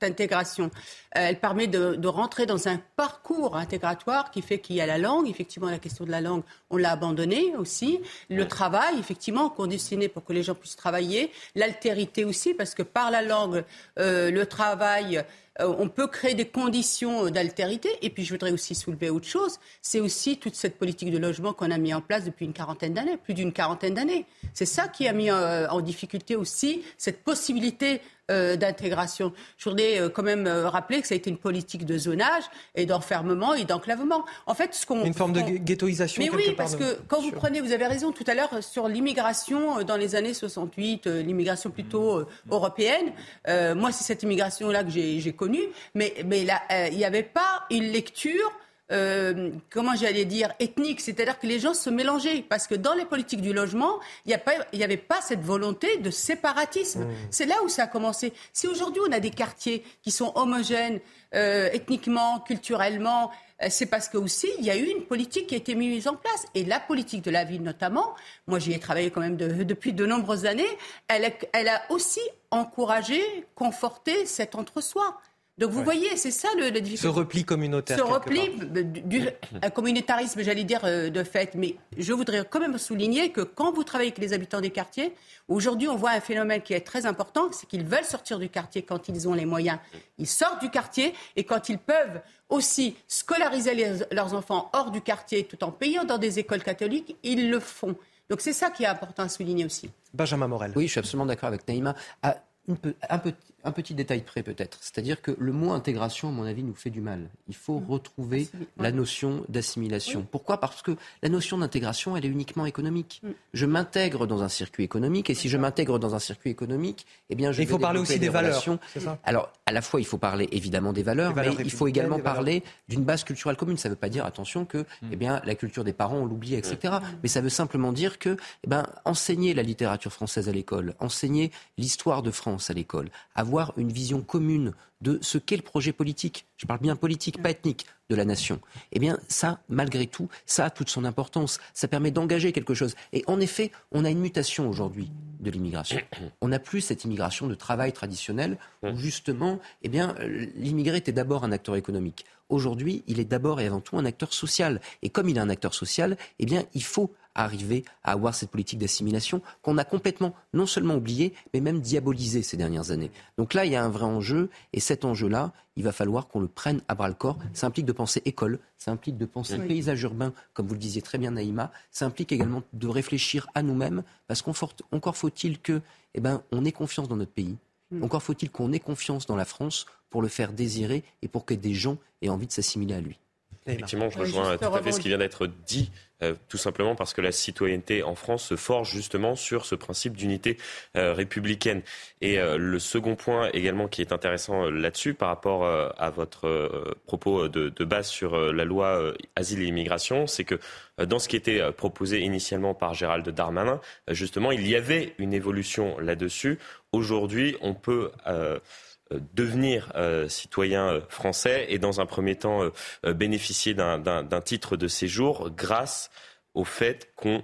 d'intégration, euh, elle permet de, rentrer dans un parcours intégratoire qui fait qu'il y a la langue. Effectivement, la question de la langue, on l'a abandonnée aussi. Le travail, effectivement, conditionné pour que les gens puissent travailler. L'altérité aussi, parce que par la langue, le travail, euh, on peut créer des conditions d'altérité. Et puis je voudrais aussi soulever autre chose, c'est aussi toute cette politique de logement qu'on a mis en place depuis une quarantaine d'années, plus d'une quarantaine d'années. C'est ça qui a mis euh, en difficulté aussi cette possibilité euh, d'intégration. Je voudrais euh, quand même euh, rappeler que ça a été une politique de zonage et d'enfermement et d'enclavement. En fait, ce qu'on une forme de ghettoisation. Mais oui, parce que quand vous prenez, vous avez raison tout à l'heure sur l'immigration dans les années 68, l'immigration plutôt européenne. moi, c'est cette immigration-là que j'ai connue, mais mais là, il n'y avait pas une lecture euh, comment j'allais dire, ethnique, c'est-à-dire que les gens se mélangeaient, parce que dans les politiques du logement, il n'y avait pas cette volonté de séparatisme. Mmh. C'est là où ça a commencé. Si aujourd'hui on a des quartiers qui sont homogènes, euh, ethniquement, culturellement, euh, c'est parce que aussi il y a eu une politique qui a été mise en place. Et la politique de la ville notamment, moi j'y ai travaillé quand même depuis de nombreuses années, elle, elle a aussi encouragé, conforté cet entre-soi. Donc vous voyez, c'est ça le, le difficulté. Ce repli communautaire. Ce repli du, un communautarisme, j'allais dire, euh, de fait. Mais je voudrais quand même souligner que quand vous travaillez avec les habitants des quartiers, aujourd'hui on voit un phénomène qui est très important, c'est qu'ils veulent sortir du quartier quand ils ont les moyens. Ils sortent du quartier et quand ils peuvent aussi scolariser leurs enfants hors du quartier tout en payant dans des écoles catholiques, ils le font. Donc c'est ça qui est important à souligner aussi. Benjamin Morel. Oui, je suis absolument d'accord avec Naïma. Ah, un, un, petit détail près peut-être. C'est-à-dire que le mot intégration, à mon avis, nous fait du mal. Il faut mmh. retrouver la notion d'assimilation. Pourquoi? Parce que la notion d'intégration, elle est uniquement économique. Mmh. Je m'intègre dans un circuit économique, et si je m'intègre dans un circuit économique, eh bien, je il faut parler aussi des, valeurs. Alors, à la fois, il faut parler évidemment des valeurs, mais il faut également parler d'une base culturelle commune. Ça ne veut pas dire, attention, que mmh. eh bien, la culture des parents, on l'oublie, etc. Mais ça veut simplement dire que eh ben, enseigner la littérature française à l'école, enseigner l'histoire de France, à l'école, avoir une vision commune de ce qu'est le projet politique, je parle bien politique, pas ethnique, de la nation, eh bien ça, malgré tout, ça a toute son importance. Ça permet d'engager quelque chose. Et en effet, on a une mutation aujourd'hui de l'immigration. On n'a plus cette immigration de travail traditionnelle où justement, eh bien, l'immigré était d'abord un acteur économique. Aujourd'hui, il est d'abord et avant tout un acteur social. Et comme il est un acteur social, eh bien, il faut arriver à avoir cette politique d'assimilation qu'on a complètement non seulement oubliée, mais même diabolisée ces dernières années. Donc là, il y a un vrai enjeu, et cet enjeu-là, il va falloir qu'on le prenne à bras le corps. Ça implique de penser école, ça implique de penser paysage urbain, comme vous le disiez très bien, Naïma. Ça implique également de réfléchir à nous-mêmes, parce qu'encore faut-il que, eh ben, on ait confiance dans notre pays. Mm. Encore faut-il qu'on ait confiance dans la France pour le faire désirer et pour que des gens aient envie de s'assimiler à lui. Effectivement, je rejoins tout à fait ce qui vient d'être dit. Euh, tout simplement parce que la citoyenneté en France se forge justement sur ce principe d'unité euh, républicaine. Et euh, le second point également qui est intéressant là-dessus par rapport à votre propos de, de, base sur la loi asile et immigration, c'est que dans ce qui était proposé initialement par Gérald Darmanin, justement, il y avait une évolution là-dessus. Aujourd'hui, on peut euh, devenir euh, citoyen euh, français et dans un premier temps bénéficier d'un titre de séjour grâce au fait qu'on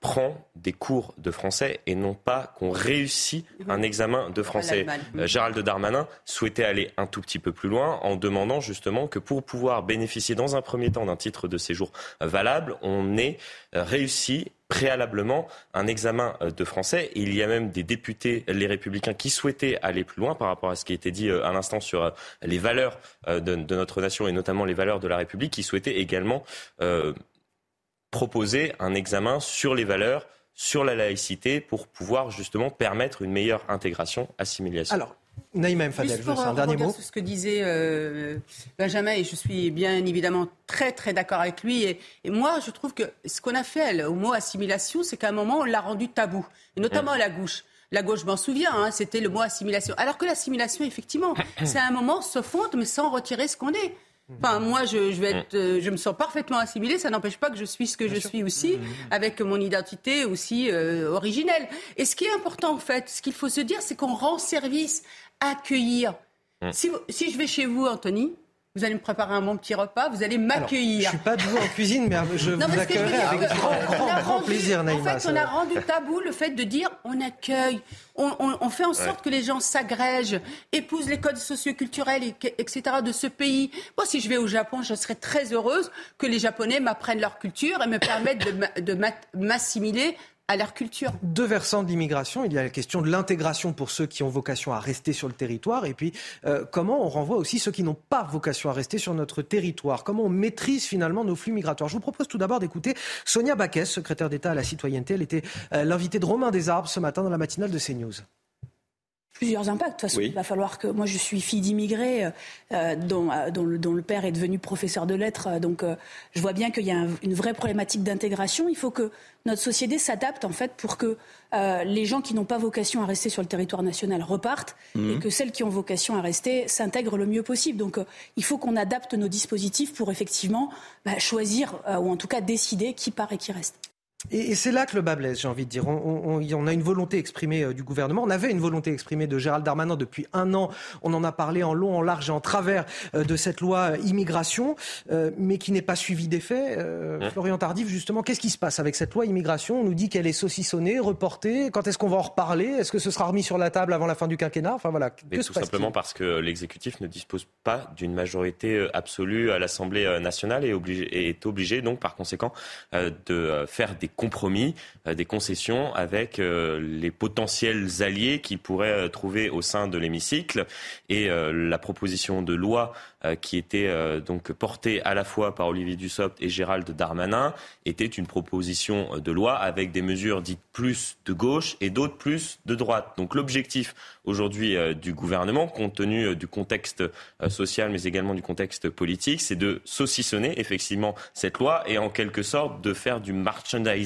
prend des cours de français et non pas qu'on réussit un examen de français. Gérald Darmanin souhaitait aller un tout petit peu plus loin en demandant justement que pour pouvoir bénéficier dans un premier temps d'un titre de séjour valable, on ait réussi préalablement un examen euh, de français. il y a même des députés, les républicains, qui souhaitaient aller plus loin par rapport à ce qui a été dit euh, à l'instant sur euh, les valeurs de, notre nation et notamment les valeurs de la République, qui souhaitaient également proposer un examen sur les valeurs sur la laïcité pour pouvoir justement permettre une meilleure intégration, assimilation. Naïma Fadel, Juste pour, un dernier mot. Sur ce que disait euh, Benjamin, et je suis bien évidemment très très d'accord avec lui. Et, moi, je trouve que ce qu'on a fait au mot assimilation, c'est qu'à un moment, on l'a rendu tabou, et notamment à la gauche. La gauche, je m'en souviens, hein, c'était le mot assimilation. Alors que l'assimilation, effectivement, c'est un moment se fondre, mais sans retirer ce qu'on est. Enfin, moi, je, vais être, euh, je me sens parfaitement assimilée. Ça n'empêche pas que je suis ce que je suis aussi, mmh. avec mon identité aussi euh, originelle. Et ce qui est important, en fait, ce qu'il faut se dire, c'est qu'on rend service accueillir. Hum. Si, si, je vais chez vous, Anthony, vous allez me préparer un bon petit repas, vous allez m'accueillir. Je suis pas vous en cuisine, mais je vous accueillerai avec grand, grand, plaisir, Naïma. En fait, on a rendu tabou le fait de dire on accueille, on, on, fait en sorte que les gens s'agrègent, épousent les codes socioculturels, etc. de ce pays. Moi, si je vais au Japon, je serais très heureuse que les Japonais m'apprennent leur culture et me permettent de m'assimiler Deux versants de l'immigration. Il y a la question de l'intégration pour ceux qui ont vocation à rester sur le territoire. Et puis, euh, comment on renvoie aussi ceux qui n'ont pas vocation à rester sur notre territoire Comment on maîtrise finalement nos flux migratoires Je vous propose tout d'abord d'écouter Sonia Baquès, secrétaire d'État à la citoyenneté. Elle était euh, l'invitée de Romain Desarbes ce matin dans la matinale de CNews plusieurs impacts. De toute façon, il va falloir que. Moi, je suis fille d'immigrés, euh, euh, dont, dont, le, dont, le, père est devenu professeur de lettres. Euh, donc, je vois bien qu'il y a une vraie problématique d'intégration. Il faut que notre société s'adapte, en fait, pour que les gens qui n'ont pas vocation à rester sur le territoire national repartent mmh. et que celles qui ont vocation à rester s'intègrent le mieux possible. Donc, il faut qu'on adapte nos dispositifs pour effectivement bah, choisir, ou en tout cas décider qui part et qui reste. Et, c'est là que le bas blesse, j'ai envie de dire. On, on, a une volonté exprimée euh, du gouvernement. On avait une volonté exprimée de Gérald Darmanin depuis un an. On en a parlé en long, en large et en travers euh, de cette loi euh, immigration, mais qui n'est pas suivie des faits. Mmh. Florian Tardif, justement, qu'est-ce qui se passe avec cette loi immigration? On nous dit qu'elle est saucissonnée, reportée. Quand est-ce qu'on va en reparler? Est-ce que ce sera remis sur la table avant la fin du quinquennat? Enfin voilà. Tout simplement parce que l'exécutif ne dispose pas d'une majorité absolue à l'Assemblée nationale et, obligé, est obligé donc par conséquent de faire des compromis, euh, des concessions avec euh, les potentiels alliés qu'il pourrait euh, trouver au sein de l'hémicycle. Et la proposition de loi qui était donc portée à la fois par Olivier Dussopt et Gérald Darmanin était une proposition de loi avec des mesures dites plus de gauche et d'autres plus de droite. Donc l'objectif aujourd'hui du gouvernement, compte tenu du contexte social mais également du contexte politique, c'est de saucissonner effectivement cette loi et en quelque sorte de faire du merchandising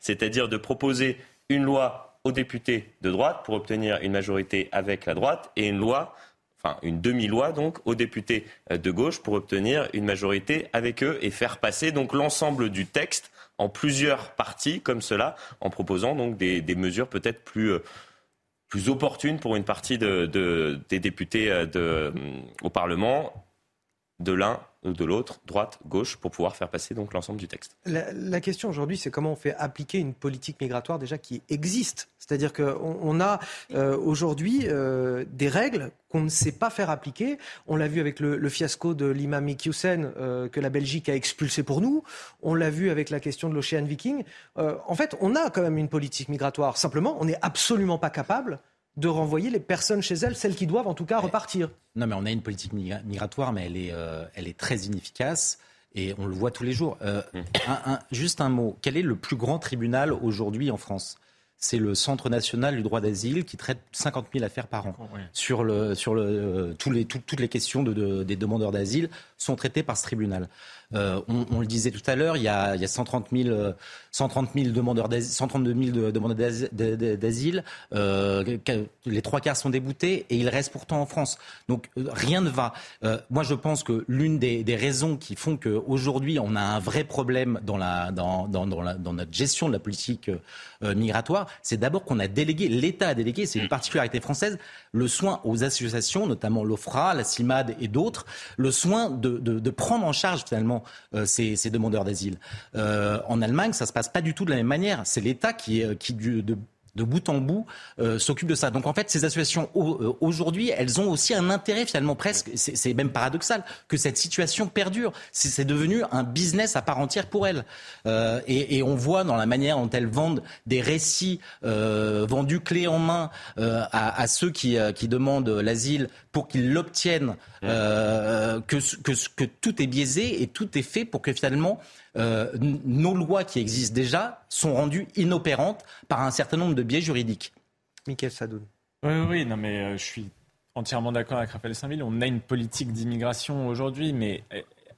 c'est-à-dire de proposer une loi aux députés de droite pour obtenir une majorité avec la droite et une demi-loi donc aux députés de gauche pour obtenir une majorité avec eux et faire passer donc l'ensemble du texte en plusieurs parties comme cela, en proposant des, mesures peut-être plus euh, plus opportunes pour une partie des députés euh, au Parlement de l'un de l'autre, droite, gauche, pour pouvoir faire passer donc l'ensemble du texte. La, question aujourd'hui, c'est comment on fait appliquer une politique migratoire déjà qui existe. C'est-à-dire qu'on on a euh, aujourd'hui euh, des règles qu'on ne sait pas faire appliquer. On l'a vu avec le, fiasco de l'imam Mickey euh, que la Belgique a expulsé pour nous. On l'a vu avec la question de l'Ocean Viking. en fait, on a quand même une politique migratoire. Simplement, on n'est absolument pas capable de renvoyer les personnes chez elles, celles qui doivent en tout cas repartir. Non, mais on a une politique migratoire, mais elle est, euh, elle est très inefficace. Et on le voit tous les jours. Euh, un, juste un mot. Quel est le plus grand tribunal aujourd'hui en France? C'est le Centre national du droit d'asile qui traite 50 000 affaires par an. Oh, sur le, sur le, tous les, toutes les questions de, des demandeurs d'asile sont traitées par ce tribunal. On, on, le disait tout à l'heure, il y a, il y a 130 000, 130 000 demandeurs 132 000 demandeurs d'asile. les trois quarts sont déboutés et ils restent pourtant en France. Donc rien ne va. moi, je pense que l'une des, des, raisons qui font qu'aujourd'hui on a un vrai problème dans, la, dans, dans, dans, la, dans notre gestion de la politique migratoire, c'est d'abord qu'on a délégué, l'État a délégué, c'est une particularité française, le soin aux associations, notamment l'OFRA, la CIMAD et d'autres, le soin de, prendre en charge finalement euh, ces, demandeurs d'asile. Euh, en Allemagne, ça se passe pas du tout de la même manière. C'est l'État qui, qui de, de bout en bout, euh, s'occupe de ça. Donc en fait, ces associations euh, aujourd'hui, elles ont aussi un intérêt finalement presque, c'est même paradoxal, que cette situation perdure. C'est devenu un business à part entière pour elles. Euh, et, et, on voit dans la manière dont elles vendent des récits euh, vendus clés en main euh, à, à, ceux qui, qui demandent l'asile pour qu'ils l'obtiennent, que, que, que tout est biaisé et tout est fait pour que finalement euh, nos lois qui existent déjà sont rendues inopérantes par un certain nombre de biais juridiques. Michael Sadoun. Oui, oui, non, mais euh, je suis entièrement d'accord avec Raphaël Saint-Ville. On a une politique d'immigration aujourd'hui, mais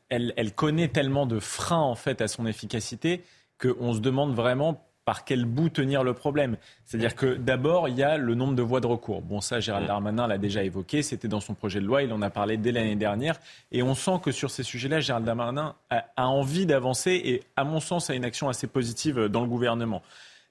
elle, elle, connaît tellement de freins en fait à son efficacité qu'on se demande vraiment par quel bout tenir le problème. C'est-à-dire que d'abord, il y a le nombre de voies de recours. Bon, ça, Gérald Darmanin l'a déjà évoqué, c'était dans son projet de loi, il en a parlé dès l'année dernière. Et on sent que sur ces sujets-là, Gérald Darmanin a, envie d'avancer et, à mon sens, a une action assez positive dans le gouvernement.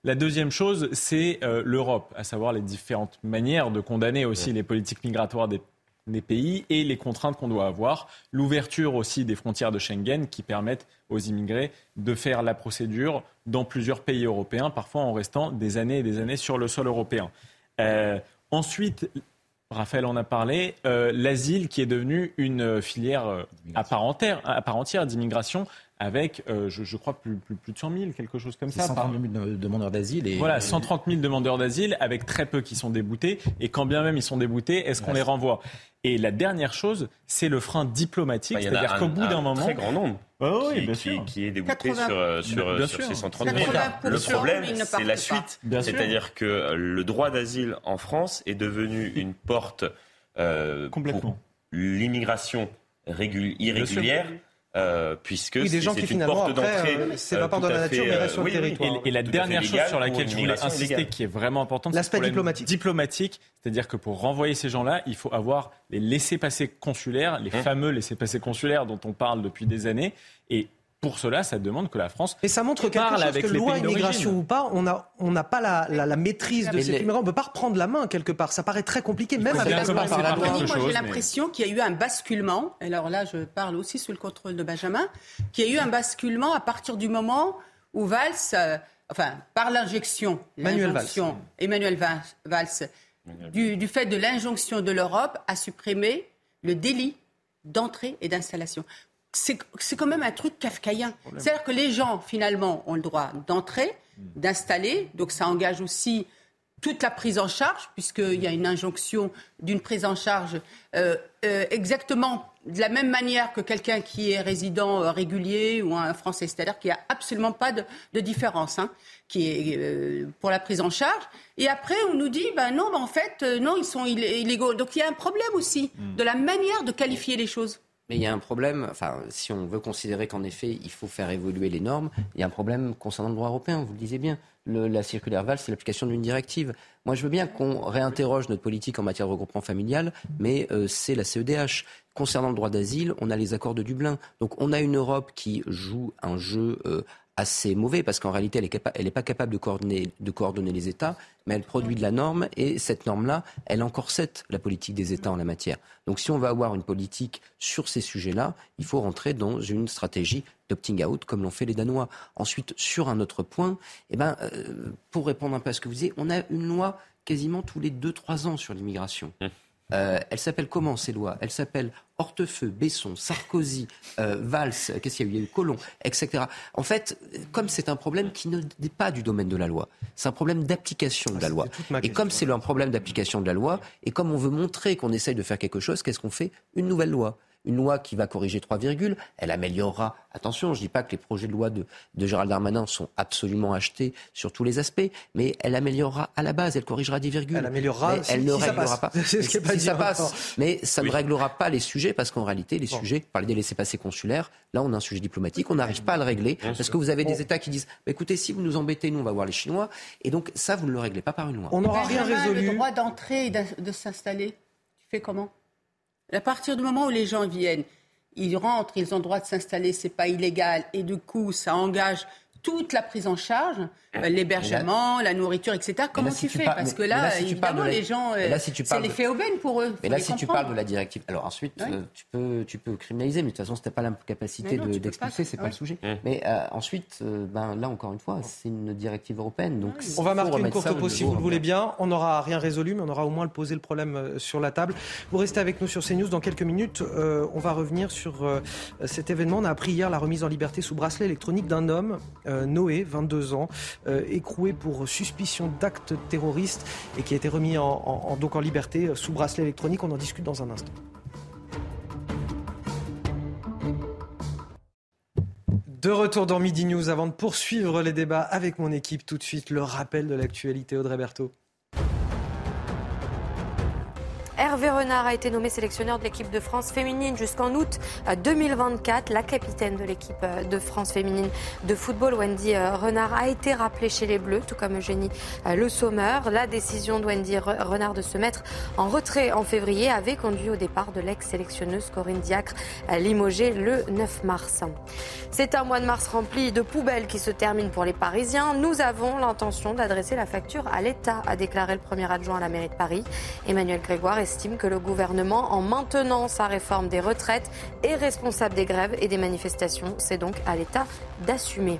La deuxième chose, c'est euh, l'Europe, à savoir les différentes manières de condamner aussi les politiques migratoires des des pays et les contraintes qu'on doit avoir. L'ouverture aussi des frontières de Schengen qui permettent aux immigrés de faire la procédure dans plusieurs pays européens, parfois en restant des années et des années sur le sol européen. Euh, ensuite, Raphaël en a parlé, euh, l'asile qui est devenu une filière euh, à part entière d'immigration avec, euh, je, je, crois, plus, plus, plus, de 100 000, quelque chose comme ça. 130 000 demandeurs d'asile. Et... Voilà, 130 000 demandeurs d'asile, avec très peu qui sont déboutés. Et quand bien même ils sont déboutés, est-ce qu'on les renvoie? Et la dernière chose, c'est le frein diplomatique. Bah, C'est-à-dire qu'au bout d'un moment. très grand nombre. Oh, oui, qui, bien qui, qui, est débouté sur, euh, sur, euh, sur ces 130 000. Le problème, c'est la suite. C'est-à-dire que le droit d'asile en France est devenu une porte euh, Complètement. l'immigration irrégulière euh, puisque oui, des gens qui une porte d'entrée. Euh, c'est pas part de la nature, mais reste sur le territoire. Et, la dernière chose sur laquelle je voulais insister, qui est vraiment importante, c'est l'aspect diplomatique. Diplomatique, c'est-à-dire que pour renvoyer ces gens-là, il faut avoir les laissés-passer consulaires, les fameux laissés-passer consulaires dont on parle depuis des années. Et pour cela, ça demande que la France. Et ça montre quelque chose avec que loi immigration ou pas, on n'a on n'a pas la, la, la, maîtrise de ces immigrants. On ne peut pas reprendre la main quelque part. Ça paraît très compliqué, même avec la Moi, j'ai l'impression qu'il y a eu un basculement. Alors là, je parle aussi sous le contrôle de Benjamin, qu'il y a eu un basculement à partir du moment où Valls, euh, enfin, par l'injection, Emmanuel Valls, Emmanuel Valls, du, du fait de l'injonction de l'Europe, a supprimé le délit d'entrée et d'installation c'est quand même un truc kafkaïen. C'est-à-dire que les gens, finalement, ont le droit d'entrer, d'installer, donc ça engage aussi toute la prise en charge, puisqu'il y a une injonction d'une prise en charge euh, euh, exactement de la même manière que quelqu'un qui est résident euh, régulier ou un Français. C'est-à-dire qu'il n'y a absolument pas de, différence hein, qui est, pour la prise en charge. Et après, on nous dit, ben non, ben en fait, non, ils sont illégaux. Donc il y a un problème aussi hmm. de la manière de qualifier les choses. Mais il y a un problème, enfin, si on veut considérer qu'en effet, il faut faire évoluer les normes, il y a un problème concernant le droit européen, vous le disiez bien. Le, la circulaire Val, c'est l'application d'une directive. Moi, je veux bien qu'on réinterroge notre politique en matière de regroupement familial, mais euh, c'est la CEDH. Concernant le droit d'asile, on a les accords de Dublin. Donc, on a une Europe qui joue un jeu euh, assez mauvais parce qu'en réalité, elle n'est pas capable de coordonner, de coordonner les États, mais elle produit de la norme et cette norme-là, elle encorsette la politique des États en la matière. Donc si on va avoir une politique sur ces sujets-là, il faut rentrer dans une stratégie d'opting out comme l'ont fait les Danois. Ensuite, sur un autre point, eh ben, euh, pour répondre un peu à ce que vous disiez, on a une loi quasiment tous les 2-3 ans sur l'immigration. Euh, elle s'appelle comment ces lois? Elle s'appelle Hortefeux, Besson, Sarkozy, euh, Valls, qu'est-ce qu'il y a eu? Il y a eu Colomb, etc. En fait, comme c'est un problème qui n'est pas du domaine de la loi, c'est un problème d'application de la ah, loi. Et comme c'est un problème d'application de la loi, et comme on veut montrer qu'on essaye de faire quelque chose, qu'est-ce qu'on fait? Une nouvelle loi une loi qui va corriger trois virgules, elle améliorera. Attention, je ne dis pas que les projets de loi de, Gérald Darmanin sont absolument achetés sur tous les aspects, mais elle améliorera à la base, elle corrigera des virgules. Elle améliorera, elle ne réglera pas. C'est ce qui est pas si ça passe, mais ça ne réglera pas les sujets parce qu'en réalité, les sujets, parler des laissés-passer consulaires, là on a un sujet diplomatique, on n'arrive pas à le régler parce que vous avez des États qui disent bah, écoutez, si vous nous embêtez, nous on va voir les Chinois, et donc ça vous ne le réglez pas par une loi. On n'aura rien résolu. Le droit d'entrer et de s'installer, tu fais comment? À partir du moment où les gens viennent, ils rentrent, ils ont le droit de s'installer, c'est pas illégal, et du coup, ça engage toute la prise en charge, euh, l'hébergement, la nourriture, etc. Comment tu fais Parce que là, évidemment, les gens, euh, c'est l'effet aubaine pour eux. Mais là, si tu parles de la directive, alors ensuite, euh, tu, peux, tu peux criminaliser, mais de toute façon, si tu n'as pas la capacité d'expulser, c'est pas le sujet. Mais ensuite, ben, là, encore une fois, c'est une directive européenne. Donc on va marquer une courte pause si vous le voulez bien. On n'aura rien résolu, mais on aura au moins posé le problème sur la table. Vous restez avec nous sur CNews. Dans quelques minutes, on va revenir sur cet événement. On a appris hier la remise en liberté sous bracelet électronique d'un homme, Noé, 22 ans, écroué pour suspicion d'actes terroristes et qui a été remis en, en liberté sous bracelet électronique. On en discute dans un instant. De retour dans Midi News avant de poursuivre les débats avec mon équipe, tout de suite le rappel de l'actualité Audrey Berthaud. Hervé Renard a été nommé sélectionneur de l'équipe de France féminine jusqu'en août 2024. La capitaine de l'équipe euh, de France féminine de football, Wendy euh, Renard, a été rappelée chez les Bleus, tout comme Eugénie euh, Le Sommer. La décision de Wendy Renard de se mettre en retrait en février avait conduit au départ de l'ex-sélectionneuse Corinne Diacre, limogée le 9 mars. C'est un mois de mars rempli de poubelles qui se termine pour les Parisiens. Nous avons l'intention d'adresser la facture à l'État, a déclaré le premier adjoint à la mairie de Paris. Emmanuel Grégoire estime que le gouvernement, en maintenant sa réforme des retraites, est responsable des grèves et des manifestations. C'est donc à l'État d'assumer.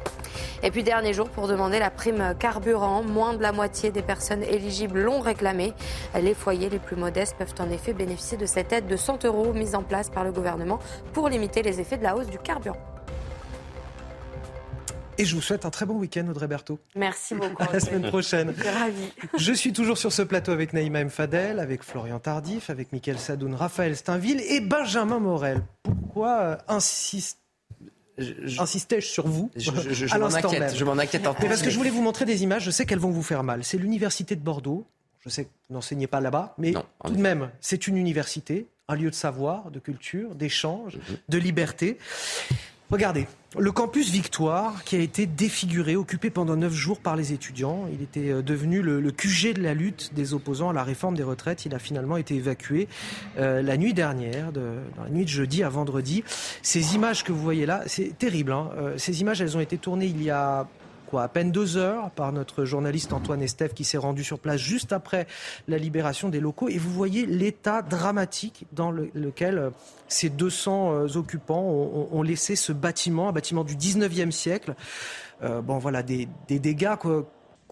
Et puis dernier jour pour demander la prime carburant. Moins de la moitié des personnes éligibles l'ont réclamé. Les foyers les plus modestes peuvent en effet bénéficier de cette aide de 100 euros mise en place par le gouvernement pour limiter les effets de la hausse du carburant. Et je vous souhaite un très bon week-end, Audrey Berthaud. Merci beaucoup. À la semaine prochaine. Je suis ravie. Je suis toujours sur ce plateau avec Naïma M. Fadel, avec Florian Tardif, avec Mickaël Sadoun, Raphaël Steinville et Benjamin Morel. Pourquoi euh, insiste insistais-je sur vous Je, je, je m'en inquiète, je m'en inquiète parce que je voulais vous montrer des images, je sais qu'elles vont vous faire mal. C'est l'université de Bordeaux. Je sais que vous n'enseignez pas là-bas, mais tout de même, c'est une université, un lieu de savoir, de culture, d'échange, mhm. de liberté. Regardez, le campus Victoire, qui a été défiguré, occupé pendant neuf jours par les étudiants. Il était euh, devenu le, QG de la lutte des opposants à la réforme des retraites. Il a finalement été évacué euh, la nuit dernière, de, dans la nuit de jeudi à vendredi. Ces images que vous voyez là, c'est terrible. Hein. Euh, ces images, elles ont été tournées il y a à peine deux heures par notre journaliste Antoine Estève qui s'est rendu sur place juste après la libération des locaux. Et vous voyez l'état dramatique dans lequel euh, ces 200 euh, occupants ont, laissé ce bâtiment, un bâtiment du 19e siècle. Euh, bon, voilà, des dégâts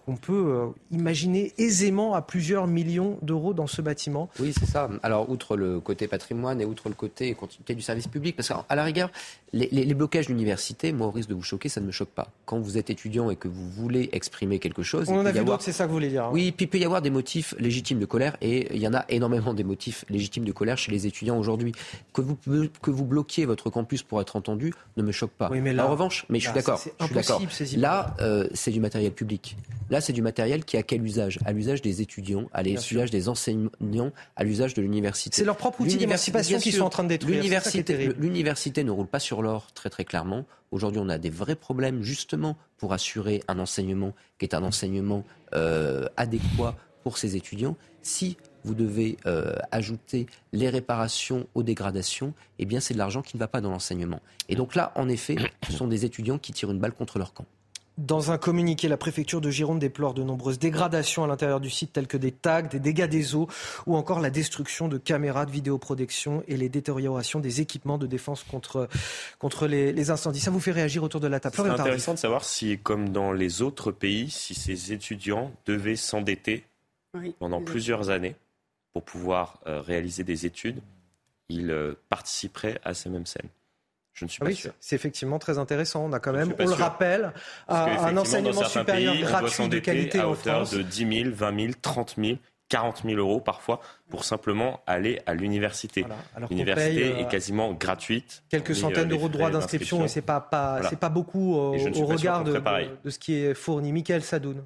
qu'on peut euh, imaginer aisément à plusieurs millions d'euros dans ce bâtiment. Oui, c'est ça. Alors, outre le côté patrimoine et outre le côté continuité du service public, parce qu'à la rigueur, les, blocages d'université, moi, au risque de vous choquer, ça ne me choque pas. Quand vous êtes étudiant et que vous voulez exprimer quelque chose... On en a vu d'autres, c'est ça que vous voulez dire. Hein. Oui, puis il peut y avoir des motifs légitimes de colère, et il y en a énormément des motifs légitimes de colère chez les étudiants aujourd'hui. Que vous, que vous bloquiez votre campus pour être entendu ne me choque pas. Oui, mais là, en revanche, mais je suis d'accord. Là, euh, c'est du matériel public. Là, c'est du matériel qui a quel usage? À l'usage des étudiants, à l'usage des enseignants, à l'usage de l'université. C'est leur propre outil d'émancipation qu'ils sont en train de détruire. L'université ne roule pas sur l'or, très très clairement. Aujourd'hui, on a des vrais problèmes justement pour assurer un enseignement qui est un enseignement euh, adéquat pour ces étudiants. Si vous devez euh, ajouter les réparations aux dégradations, eh bien c'est de l'argent qui ne va pas dans l'enseignement. Et donc là, en effet, ce sont des étudiants qui tirent une balle contre leur camp. Dans un communiqué, la préfecture de Gironde déplore de nombreuses dégradations à l'intérieur du site, telles que des tags, des dégâts des eaux ou encore la destruction de caméras de vidéoprotection et les détériorations des équipements de défense contre, contre les, incendies. Ça vous fait réagir autour de la table C'est intéressant de savoir si, comme dans les autres pays, si ces étudiants devaient s'endetter pendant plusieurs années pour pouvoir euh, réaliser des études, ils euh, participeraient à ces mêmes scènes. Je ne suis pas oui, sûr. C'est effectivement très intéressant. On a quand même, on le rappelle, un enseignement supérieur gratuit de qualité à en hauteur France. de 10 000, 20 000, 30 000. 40 000 euros parfois pour simplement aller à l'université. L'université euh, est quasiment gratuite. Quelques centaines d'euros de droits d'inscription et c'est pas, pas, pas beaucoup au, regard de, de, ce qui est fourni. Michael Sadoun.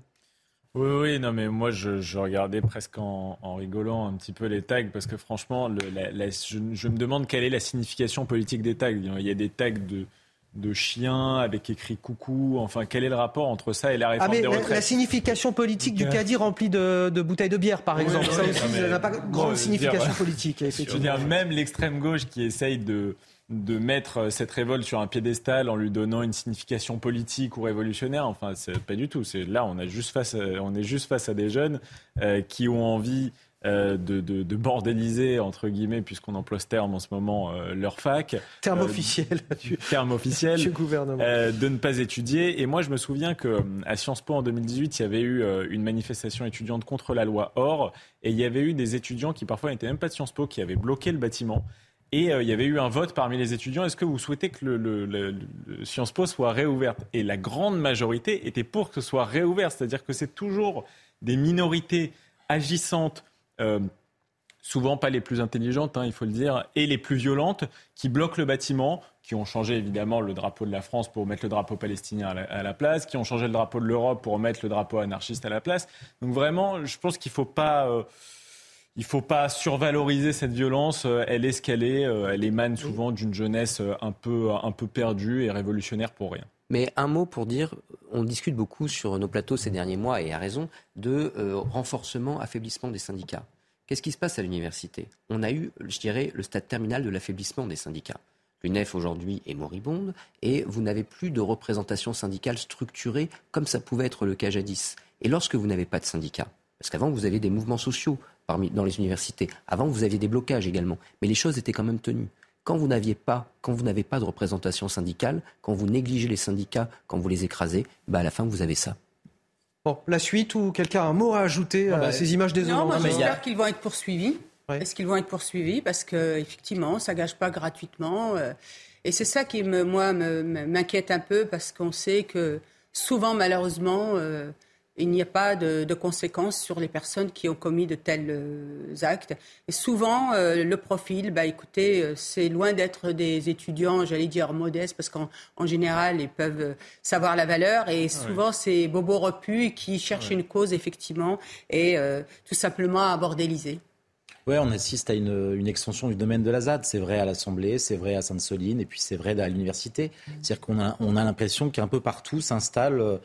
Oui, oui, non, mais moi, je, regardais presque en, rigolant un petit peu les tags, parce que franchement, je, me demande quelle est la signification politique des tags. Il y a des tags de, de chiens avec écrit coucou. Enfin, quel est le rapport entre ça et la réforme ah, des retraites la, signification politique du caddie rempli de, bouteilles de bière, par exemple, ça aussi, ça n'a pas grande signification politique, effectivement. Je veux dire, même l'extrême gauche qui essaye de de mettre euh, cette révolte sur un piédestal en lui donnant une signification politique ou révolutionnaire. Enfin, c'est pas du tout. C'est là, on, a juste face on est juste face à des jeunes euh, qui ont envie euh, de, de, bordéliser, entre guillemets, puisqu'on emploie ce terme en ce moment, leur fac. Terme officiel. terme officiel. du gouvernement. de ne pas étudier. Et moi, je me souviens qu'à Sciences Po, en 2018, il y avait eu une manifestation étudiante contre la loi OR. Et il y avait eu des étudiants qui, parfois, n'étaient même pas de Sciences Po, qui avaient bloqué le bâtiment et euh, il y avait eu un vote parmi les étudiants. Est-ce que vous souhaitez que le, Sciences Po soit réouverte? Et la grande majorité était pour que ce soit réouvert. C'est-à-dire que c'est toujours des minorités agissantes, euh, souvent pas les plus intelligentes, hein, il faut le dire, et les plus violentes, qui bloquent le bâtiment, qui ont changé évidemment le drapeau de la France pour mettre le drapeau palestinien à la, place, qui ont changé le drapeau de l'Europe pour mettre le drapeau anarchiste à la place. Donc vraiment, je pense qu'il ne faut pas... Euh, il ne faut pas survaloriser cette violence. Euh, elle est ce qu'elle est. Euh, elle émane souvent d'une jeunesse euh, un peu, un peu perdue et révolutionnaire pour rien. Mais un mot pour dire, on discute beaucoup sur nos plateaux ces derniers mois, et à raison, de renforcement, affaiblissement des syndicats. Qu'est-ce qui se passe à l'université? On a eu, je dirais, le stade terminal de l'affaiblissement des syndicats. L'UNEF aujourd'hui est moribonde et vous n'avez plus de représentation syndicale structurée comme ça pouvait être le cas jadis. Et lorsque vous n'avez pas de syndicats, parce qu'avant vous aviez des mouvements sociaux, dans les universités. Avant, vous aviez des blocages également, mais les choses étaient quand même tenues. Quand vous n'aviez pas, quand vous n'avez pas de représentation syndicale, quand vous négligez les syndicats, quand vous les écrasez, bah à la fin vous avez ça. Bon, la suite ou quelqu'un a un mot à ajouter à bah, ces images désolantes? Non, moi j'espère qu'ils vont être poursuivis. Est-ce qu'ils vont être poursuivis? Parce qu'effectivement, ça ne gage pas gratuitement. Euh, et c'est ça qui, me, moi, m'inquiète un peu parce qu'on sait que souvent, malheureusement, euh, il n'y a pas de, conséquences sur les personnes qui ont commis de tels euh, actes. Et souvent, euh, le profil, bah, écoutez, euh, c'est loin d'être des étudiants, j'allais dire modestes, parce qu'en général, ils peuvent savoir la valeur. Et souvent, c'est Bobo Repu qui cherchent une cause, effectivement, et tout simplement à bordéliser. Oui, on assiste à une, extension du domaine de la ZAD. C'est vrai à l'Assemblée, c'est vrai à Sainte-Soline, et puis c'est vrai à l'université. C'est-à-dire qu'on a, on a l'impression qu'un peu partout s'installe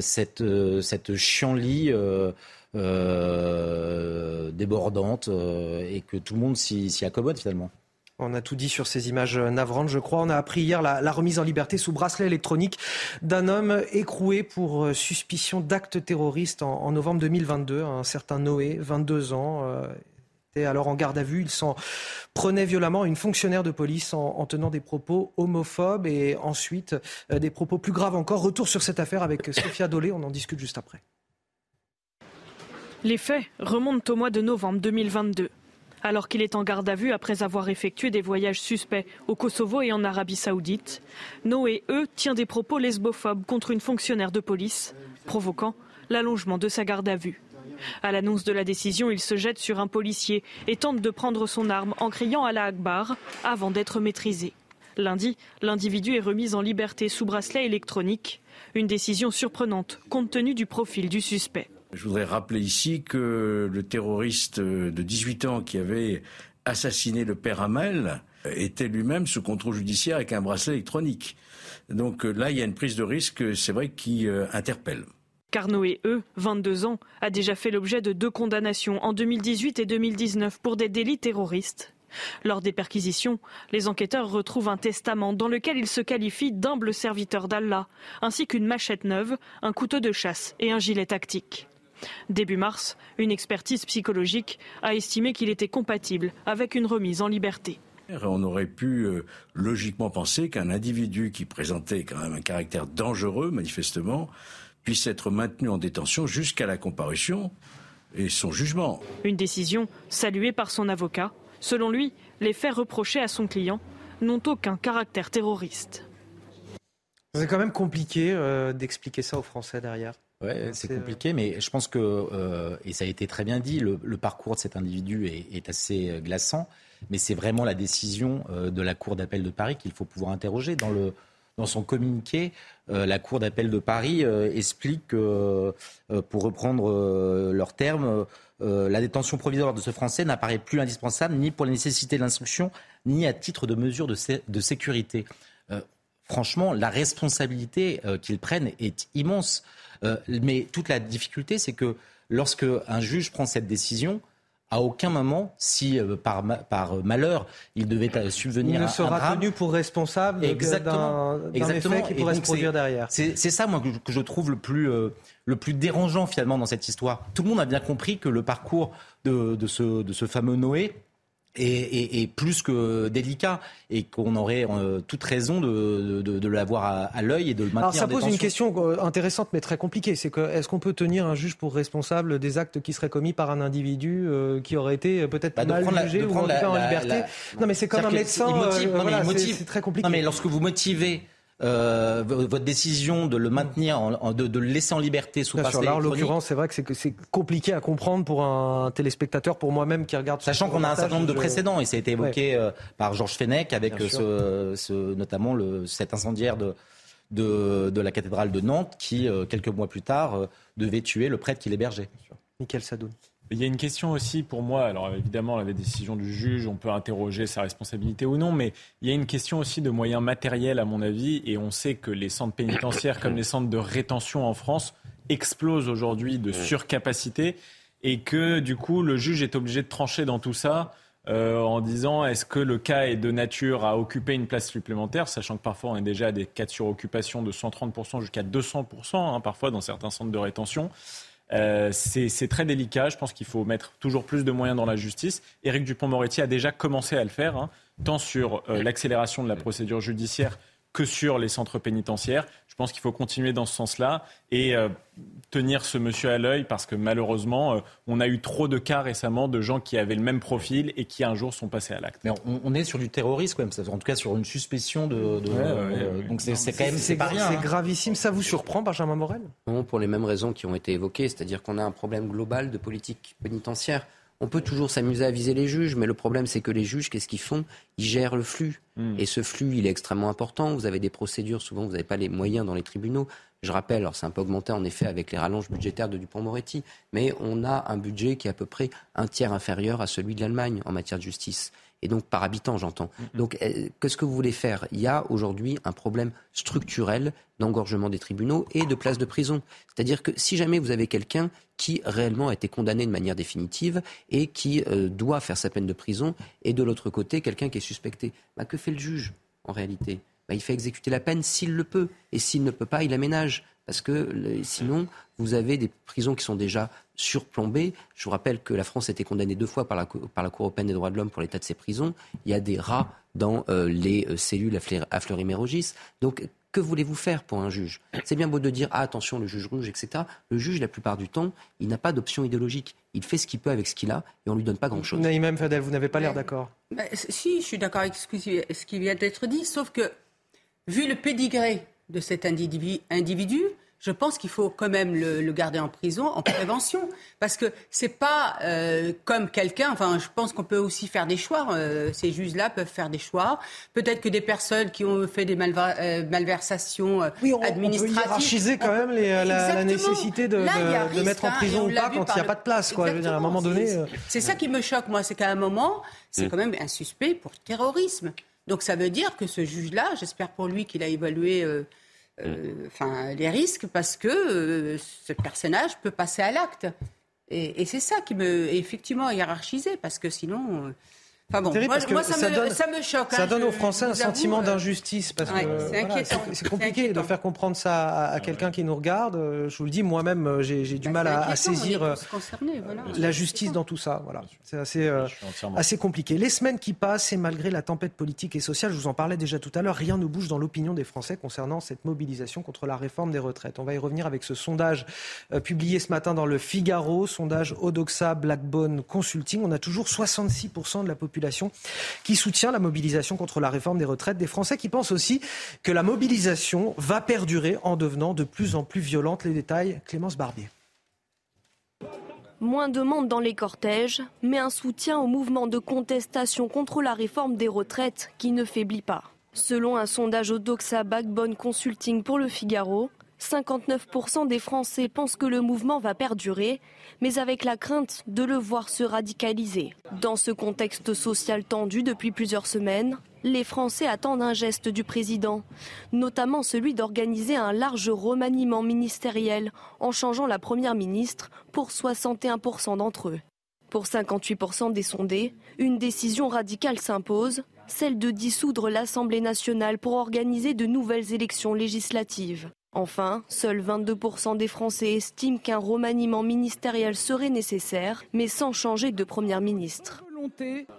cette, euh, cette chienlit euh, débordante et que tout le monde s'y accommode finalement. On a tout dit sur ces images navrantes, je crois. On a appris hier la, remise en liberté sous bracelet électronique d'un homme écroué pour suspicion d'actes terroristes en, novembre 2022. Un certain Noé, 22 ans, alors en garde à vue. Il s'en prenait violemment à une fonctionnaire de police en, tenant des propos homophobes et ensuite euh, des propos plus graves encore. Retour sur cette affaire avec Sophia Dolé. On en discute juste après. Les faits remontent au mois de novembre 2022. Alors qu'il est en garde à vue après avoir effectué des voyages suspects au Kosovo et en Arabie saoudite, Noé, eux, tient des propos lesbophobes contre une fonctionnaire de police, provoquant l'allongement de sa garde à vue. À l'annonce de la décision, il se jette sur un policier et tente de prendre son arme en criant à la Akbar avant d'être maîtrisé. Lundi, l'individu est remis en liberté sous bracelet électronique. Une décision surprenante compte tenu du profil du suspect. Je voudrais rappeler ici que le terroriste de 18 ans qui avait assassiné le père Hamel était lui-même sous contrôle judiciaire avec un bracelet électronique. Donc là, il y a une prise de risque, c'est vrai, qui euh, interpelle. Carnot et eux, 22 ans, a déjà fait l'objet de deux condamnations en 2018 et 2019 pour des délits terroristes. Lors des perquisitions, les enquêteurs retrouvent un testament dans lequel il se qualifie d'humble serviteur d'Allah, ainsi qu'une machette neuve, un couteau de chasse et un gilet tactique. Début mars, une expertise psychologique a estimé qu'il était compatible avec une remise en liberté. On aurait pu euh, logiquement penser qu'un individu qui présentait quand même un caractère dangereux, manifestement, puisse être maintenu en détention jusqu'à la comparution et son jugement. Une décision saluée par son avocat. Selon lui, les faits reprochés à son client n'ont aucun caractère terroriste. C'est quand même compliqué euh, d'expliquer ça aux Français derrière. Ouais, c'est compliqué, mais je pense que, et ça a été très bien dit, le, parcours de cet individu est, assez glaçant, mais c'est vraiment la décision de la Cour d'appel de Paris qu'il faut pouvoir interroger. Dans, le, dans son communiqué, la Cour d'appel de Paris explique que, pour reprendre leurs termes, la détention provisoire de ce Français n'apparaît plus indispensable ni pour la nécessité de l'instruction, ni à titre de mesure de, de sécurité franchement, la responsabilité euh, qu'ils prennent est immense. Euh, mais toute la difficulté, c'est que lorsque un juge prend cette décision, à aucun moment, si euh, par, malheur il devait subvenir il ne sera tenu pour responsable exactement, d'un effet qui pourrait se produire derrière. C'est ça, moi, que je, trouve le plus, le plus dérangeant finalement dans cette histoire. Tout le monde a bien compris que le parcours de, ce, de ce fameux Noé est, plus que délicat et qu'on aurait euh, toute raison de, de, l'avoir à, l'œil et de le maintenir Alors ça pose une question euh, intéressante mais très compliquée. C'est que est-ce qu'on peut tenir un juge pour responsable des actes qui seraient commis par un individu euh, qui aurait été peut-être bah, mal jugé ou en, en liberté? Non mais c'est comme un médecin. c'est très compliqué. Non mais lorsque vous motivez euh, votre décision de le maintenir, en, de, de, le laisser en liberté sous passe Là, en l'occurrence, c'est vrai que c'est compliqué à comprendre pour un téléspectateur, pour moi-même qui regarde. Sachant qu'on a un certain nombre de précédents, et ça a été évoqué euh, par Georges Fenech, avec ce, ce, notamment le, cet incendiaire de, de, de, la cathédrale de Nantes, qui, euh, quelques mois plus tard, devait tuer le prêtre qui l'hébergeait. Michael Sadoun. Il y a une question aussi pour moi. Alors évidemment, la décision du juge, on peut interroger sa responsabilité ou non, mais il y a une question aussi de moyens matériels à mon avis. Et on sait que les centres pénitentiaires, comme les centres de rétention en France, explosent aujourd'hui de surcapacité et que du coup le juge est obligé de trancher dans tout ça. Euh, en disant est-ce que le cas est de nature à occuper une place supplémentaire, sachant que parfois on est déjà à des cas de suroccupation de 130% jusqu'à 200%, hein, parfois dans certains centres de rétention. Euh, c'est très délicat. Je pense qu'il faut mettre toujours plus de moyens dans la justice. Éric Dupont-Moretti a déjà commencé à le faire, hein, tant sur euh, l'accélération de la procédure judiciaire que sur les centres pénitentiaires. Je pense qu'il faut continuer dans ce sens-là et euh, tenir ce monsieur à l'œil parce que malheureusement, euh, on a eu trop de cas récemment de gens qui avaient le même profil et qui un jour sont passés à l'acte. Mais on, est sur du terrorisme quand même, en tout cas sur une suspicion de. Euh, donc c'est quand même rien. C'est hein. gravissime. Ça vous surprend, Benjamin Morel? Non, pour les mêmes raisons qui ont été évoquées, c'est-à-dire qu'on a un problème global de politique pénitentiaire. On peut toujours s'amuser à viser les juges, mais le problème, c'est que les juges, qu'est-ce qu'ils font? Ils gèrent le flux. Hmm. Et ce flux, il est extrêmement important. Vous avez des procédures, souvent, vous n'avez pas les moyens dans les tribunaux. Je rappelle, alors c'est un peu augmenté en effet avec les rallonges budgétaires de Dupont-Moretti, mais on a un budget qui est à peu près un tiers inférieur à celui de l'Allemagne en matière de justice et donc par habitant, j'entends. Mm-hmm. Donc, euh, qu'est-ce que vous voulez faire? Il y a aujourd'hui un problème structurel d'engorgement des tribunaux et de places de prison. C'est-à-dire que si jamais vous avez quelqu'un qui réellement a été condamné de manière définitive et qui euh, doit faire sa peine de prison, et de l'autre côté, quelqu'un qui est suspecté, bah, que fait le juge en réalité? Bah, Il fait exécuter la peine s'il le peut, et s'il ne peut pas, il aménage. Parce que sinon, vous avez des prisons qui sont déjà surplombées. Je vous rappelle que la France a été condamnée deux fois par la, par la Cour européenne des droits de l'homme pour l'état de ses prisons. Il y a des rats dans euh, les euh, cellules à, Fleury-Mérogis. Donc, que voulez-vous faire pour un juge? C'est bien beau de dire ah, attention, le juge rouge, etc. Le juge, la plupart du temps, il n'a pas d'option idéologique. Il fait ce qu'il peut avec ce qu'il a et on lui donne pas grand-chose. Naïm Fadel, vous n'avez pas l'air d'accord bah, Si, je suis d'accord avec ce qui vient d'être dit, sauf que vu le pédigré de cet individu, je pense qu'il faut quand même le, garder en prison, en prévention, parce que c'est pas euh, comme quelqu'un. Enfin, je pense qu'on peut aussi faire des choix. Euh, ces juges-là peuvent faire des choix. Peut-être que des personnes qui ont fait des euh, malversations oui, on, administratives. On peut hiérarchiser quand même la, nécessité de, mettre en hein, prison ou pas quand il n'y a pas de place. Quoi, à un moment donné. C'est ça qui me choque, moi, c'est qu'à un moment, c'est mm. quand même un suspect pour terrorisme. Donc ça veut dire que ce juge-là, j'espère pour lui qu'il a évalué euh, enfin, les risques parce que euh, ce personnage peut passer à l'acte. Et, c'est ça qui me, effectivement, hiérarchisé parce que sinon, euh, Enfin bon, moi, ça, me, choque. Ça hein, donne aux Français un sentiment euh, d'injustice parce que c'est compliqué de faire comprendre ça à, quelqu'un qui nous regarde. Euh, je vous le dis, moi-même, euh, j'ai du bah, mal à, saisir la justice dans tout ça. Voilà, c'est assez, assez compliqué. Les semaines qui passent et malgré la tempête politique et sociale, je vous en parlais déjà tout à l'heure, rien ne bouge dans l'opinion des Français concernant cette mobilisation contre la réforme des retraites. On va y revenir avec ce sondage publié ce matin dans le Figaro, sondage Odoxa Blackbone Consulting. On a toujours 66% de la population qui soutient la mobilisation contre la réforme des retraites. Des Français qui pensent aussi que la mobilisation va perdurer en devenant de plus en plus violente. Les détails, Clémence Barbier. Moins de monde dans les cortèges, mais un soutien au mouvement de contestation contre la réforme des retraites qui ne faiblit pas. Selon un sondage au Doxa Backbone Consulting pour le Figaro, 59% des Français pensent que le mouvement va perdurer, mais avec la crainte de le voir se radicaliser. Dans ce contexte social tendu depuis plusieurs semaines, les Français attendent un geste du président, notamment celui d'organiser un large remaniement ministériel en changeant la première ministre pour 61% d'entre eux. Pour 58% des sondés, une décision radicale s'impose, celle de dissoudre l'Assemblée nationale pour organiser de nouvelles élections législatives. Enfin, seuls 22% des Français estiment qu'un remaniement ministériel serait nécessaire, mais sans changer de Première ministre.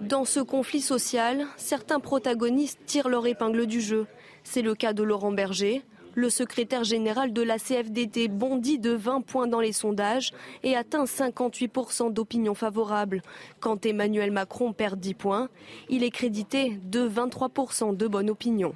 Dans ce conflit social, certains protagonistes tirent leur épingle du jeu. C'est le cas de Laurent Berger. Le secrétaire général de la CFDT bondit de 20 points dans les sondages et atteint 58% d'opinion favorable. Quand Emmanuel Macron perd 10 points, il est crédité de 23% de bonne opinion.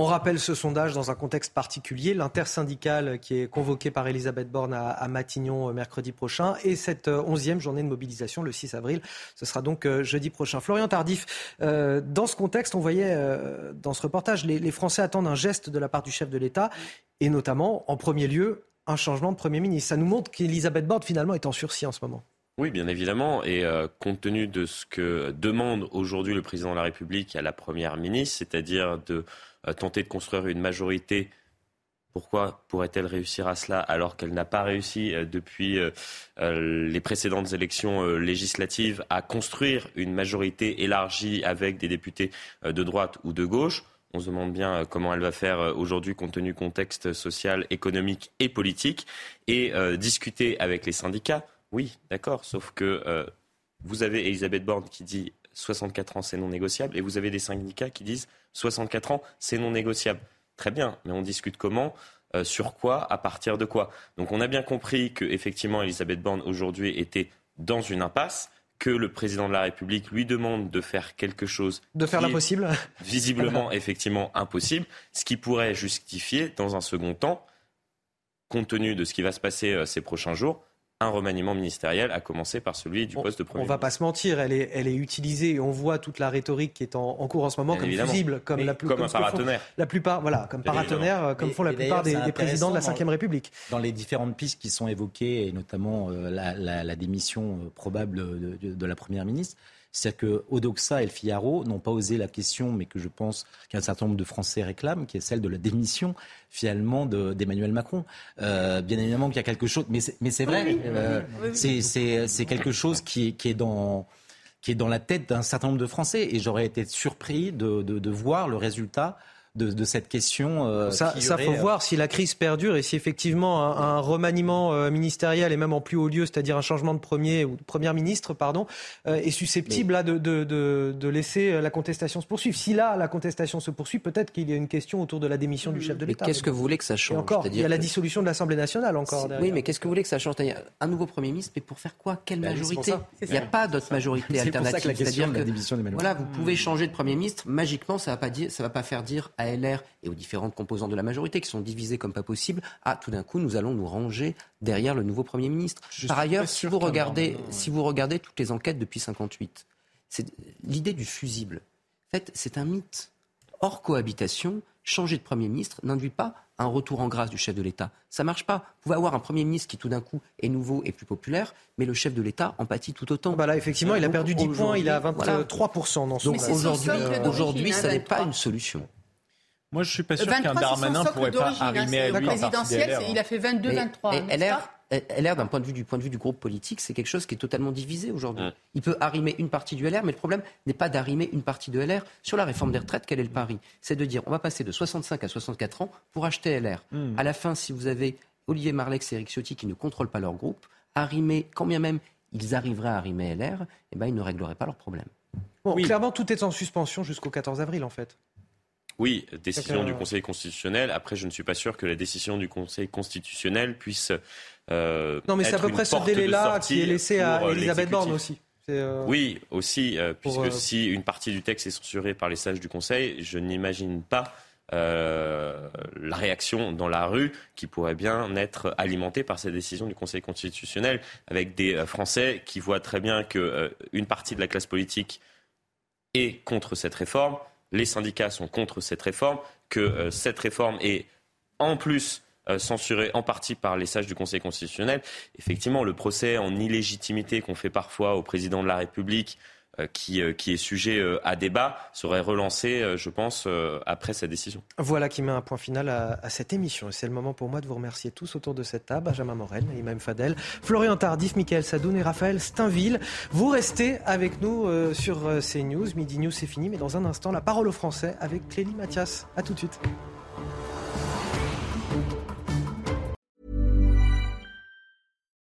On rappelle ce sondage dans un contexte particulier, l'intersyndicale qui est convoquée par Elisabeth Borne à, Matignon euh, mercredi prochain et cette euh, onzième journée de mobilisation le 6 avril. Ce sera donc euh, jeudi prochain. Florian Tardif, dans ce contexte, on voyait dans ce reportage, les, Français attendent un geste de la part du chef de l'État et notamment, en premier lieu, un changement de Premier ministre. Ça nous montre qu'Elisabeth Borne finalement est en sursis en ce moment. Oui, bien évidemment. Et compte tenu de ce que demande aujourd'hui le président de la République à la Première ministre, c'est-à-dire de tenter de construire une majorité. Pourquoi pourrait-elle réussir à cela alors qu'elle n'a pas réussi euh, depuis euh, euh, les précédentes élections législatives à construire une majorité élargie avec des députés de droite ou de gauche? On se demande bien comment elle va faire aujourd'hui compte tenu contexte social, économique et politique. Et discuter avec les syndicats, oui, d'accord, sauf que vous avez Elisabeth Borne qui dit 64 ans, c'est non négociable. Et vous avez des syndicats qui disent 64 ans, c'est non négociable. Très bien, mais on discute comment euh, sur quoi, à partir de quoi? Donc on a bien compris que effectivement Elisabeth Borne aujourd'hui était dans une impasse, que le président de la République lui demande de faire quelque chose de faire l'impossible, visiblement effectivement impossible, ce qui pourrait justifier dans un second temps, compte tenu de ce qui va se passer euh, ces prochains jours, un remaniement ministériel, à commencer par celui du poste de Premier On ne va pas se mentir, elle est, elle est utilisée et on voit toute la rhétorique qui est en, cours en ce moment comme fusible, comme, la comme, un paratonnerre. la plupart, voilà, comme paratonnerre, comme font la plupart des, présidents de la Ve République. Dans les différentes pistes qui sont évoquées, et notamment euh, la, démission euh, probable de la Première ministre, c'est-à-dire que Odoxa et le Figaro n'ont pas osé la question, mais que je pense qu'un certain nombre de Français réclament, qui est celle de la démission finalement d'Emmanuel Macron. Euh, bien évidemment qu'il y a quelque chose, mais c'est vrai, euh, c'est quelque chose qui, qui est dans qui est dans la tête d'un certain nombre de Français. Et j'aurais été surpris de, de, de voir le résultat de, cette question. Euh, ça, ça faut euh, voir si la crise perdure et si effectivement un, remaniement euh, ministériel et même en plus haut lieu, c'est-à-dire un changement de premier ou de première ministre, pardon, est susceptible là, de, de, de, laisser la contestation se poursuivre. Si là la contestation se poursuit, peut-être qu'il y a une question autour de la démission du chef de l'État. Qu'est-ce que vous voulez que ça change encore, Il y a la dissolution de l'Assemblée nationale encore. Oui, mais qu'est-ce que vous voulez que ça change Un nouveau Premier ministre, mais pour faire quoi? Quelle ben, majorité? Il n'y a pas d'autre majorité alternative. C'est-à-dire que, voilà, vous pouvez changer de Premier ministre, magiquement, ça ne va, pas dire, ça va pas faire dire à LR et aux différentes composantes de la majorité qui sont divisées comme pas possible, ah, tout d'un coup, nous allons nous ranger derrière le nouveau Premier ministre. Par ailleurs, si vous, regardez, si vous regardez toutes les enquêtes depuis 58, l'idée du fusible. En fait, c'est un mythe. Hors cohabitation, changer de Premier ministre n'induit pas un retour en grâce du chef de l'État. Ça marche pas. Vous pouvez avoir un Premier ministre qui tout d'un coup est nouveau et plus populaire, mais le chef de l'État en pâtit tout autant. Bah là, effectivement, il a perdu 10 points, il a 23% dans son Donc aujourd'hui, aujourd'hui, ça n'est pas une solution. Moi, je suis pas sûr qu'un Darmanin pourrait pas hein, arrimer à lui présidentielle, il a fait 22-23. LR, LR d'un point de vue du point de vue du groupe politique, c'est quelque chose qui est totalement divisé aujourd'hui. Il peut arrimer une partie du LR, mais le problème n'est pas d'arrimer une partie de LR sur la réforme des retraites. Quel est le pari? C'est de dire on va passer de 65 à 64 ans pour acheter LR. Hmm. À la fin, si vous avez Olivier Marlex et Eric Ciotti qui ne contrôlent pas leur groupe, arrimer, quand bien même ils arriveraient à arrimer LR, eh ben, ils ne régleraient pas leur problème. Bon, Clairement, tout est en suspension jusqu'au 14 avril, en fait. Oui, décision du Conseil constitutionnel. Après, je ne suis pas sûr que la décision du Conseil constitutionnel puisse. Euh, non, mais c'est à peu près ce délai-là qui est laissé à euh, Elisabeth Borne aussi. Oui, aussi, puisque si une partie du texte est censurée par les sages du Conseil, je n'imagine pas la réaction dans la rue qui pourrait bien être alimentée par cette décision du Conseil constitutionnel, avec des Français qui voient très bien qu'une partie de la classe politique est contre cette réforme, les syndicats sont contre cette réforme, que cette réforme est en plus euh, censuré en partie par les sages du Conseil constitutionnel. Effectivement, le procès en illégitimité qu'on fait parfois au président de la République, euh, qui, euh, qui, est sujet à débat, serait relancé, je pense, après cette décision. Voilà qui met un point final à, cette émission. Et c'est le moment pour moi de vous remercier tous autour de cette table, Benjamin Morel, Imam Fadel, Florian Tardif, Michael Sadoun et Raphaël Steinville. Vous restez avec nous sur CNews. Midi News, c'est fini, mais dans un instant, la parole aux Français avec Clélie Mathias. A tout de suite.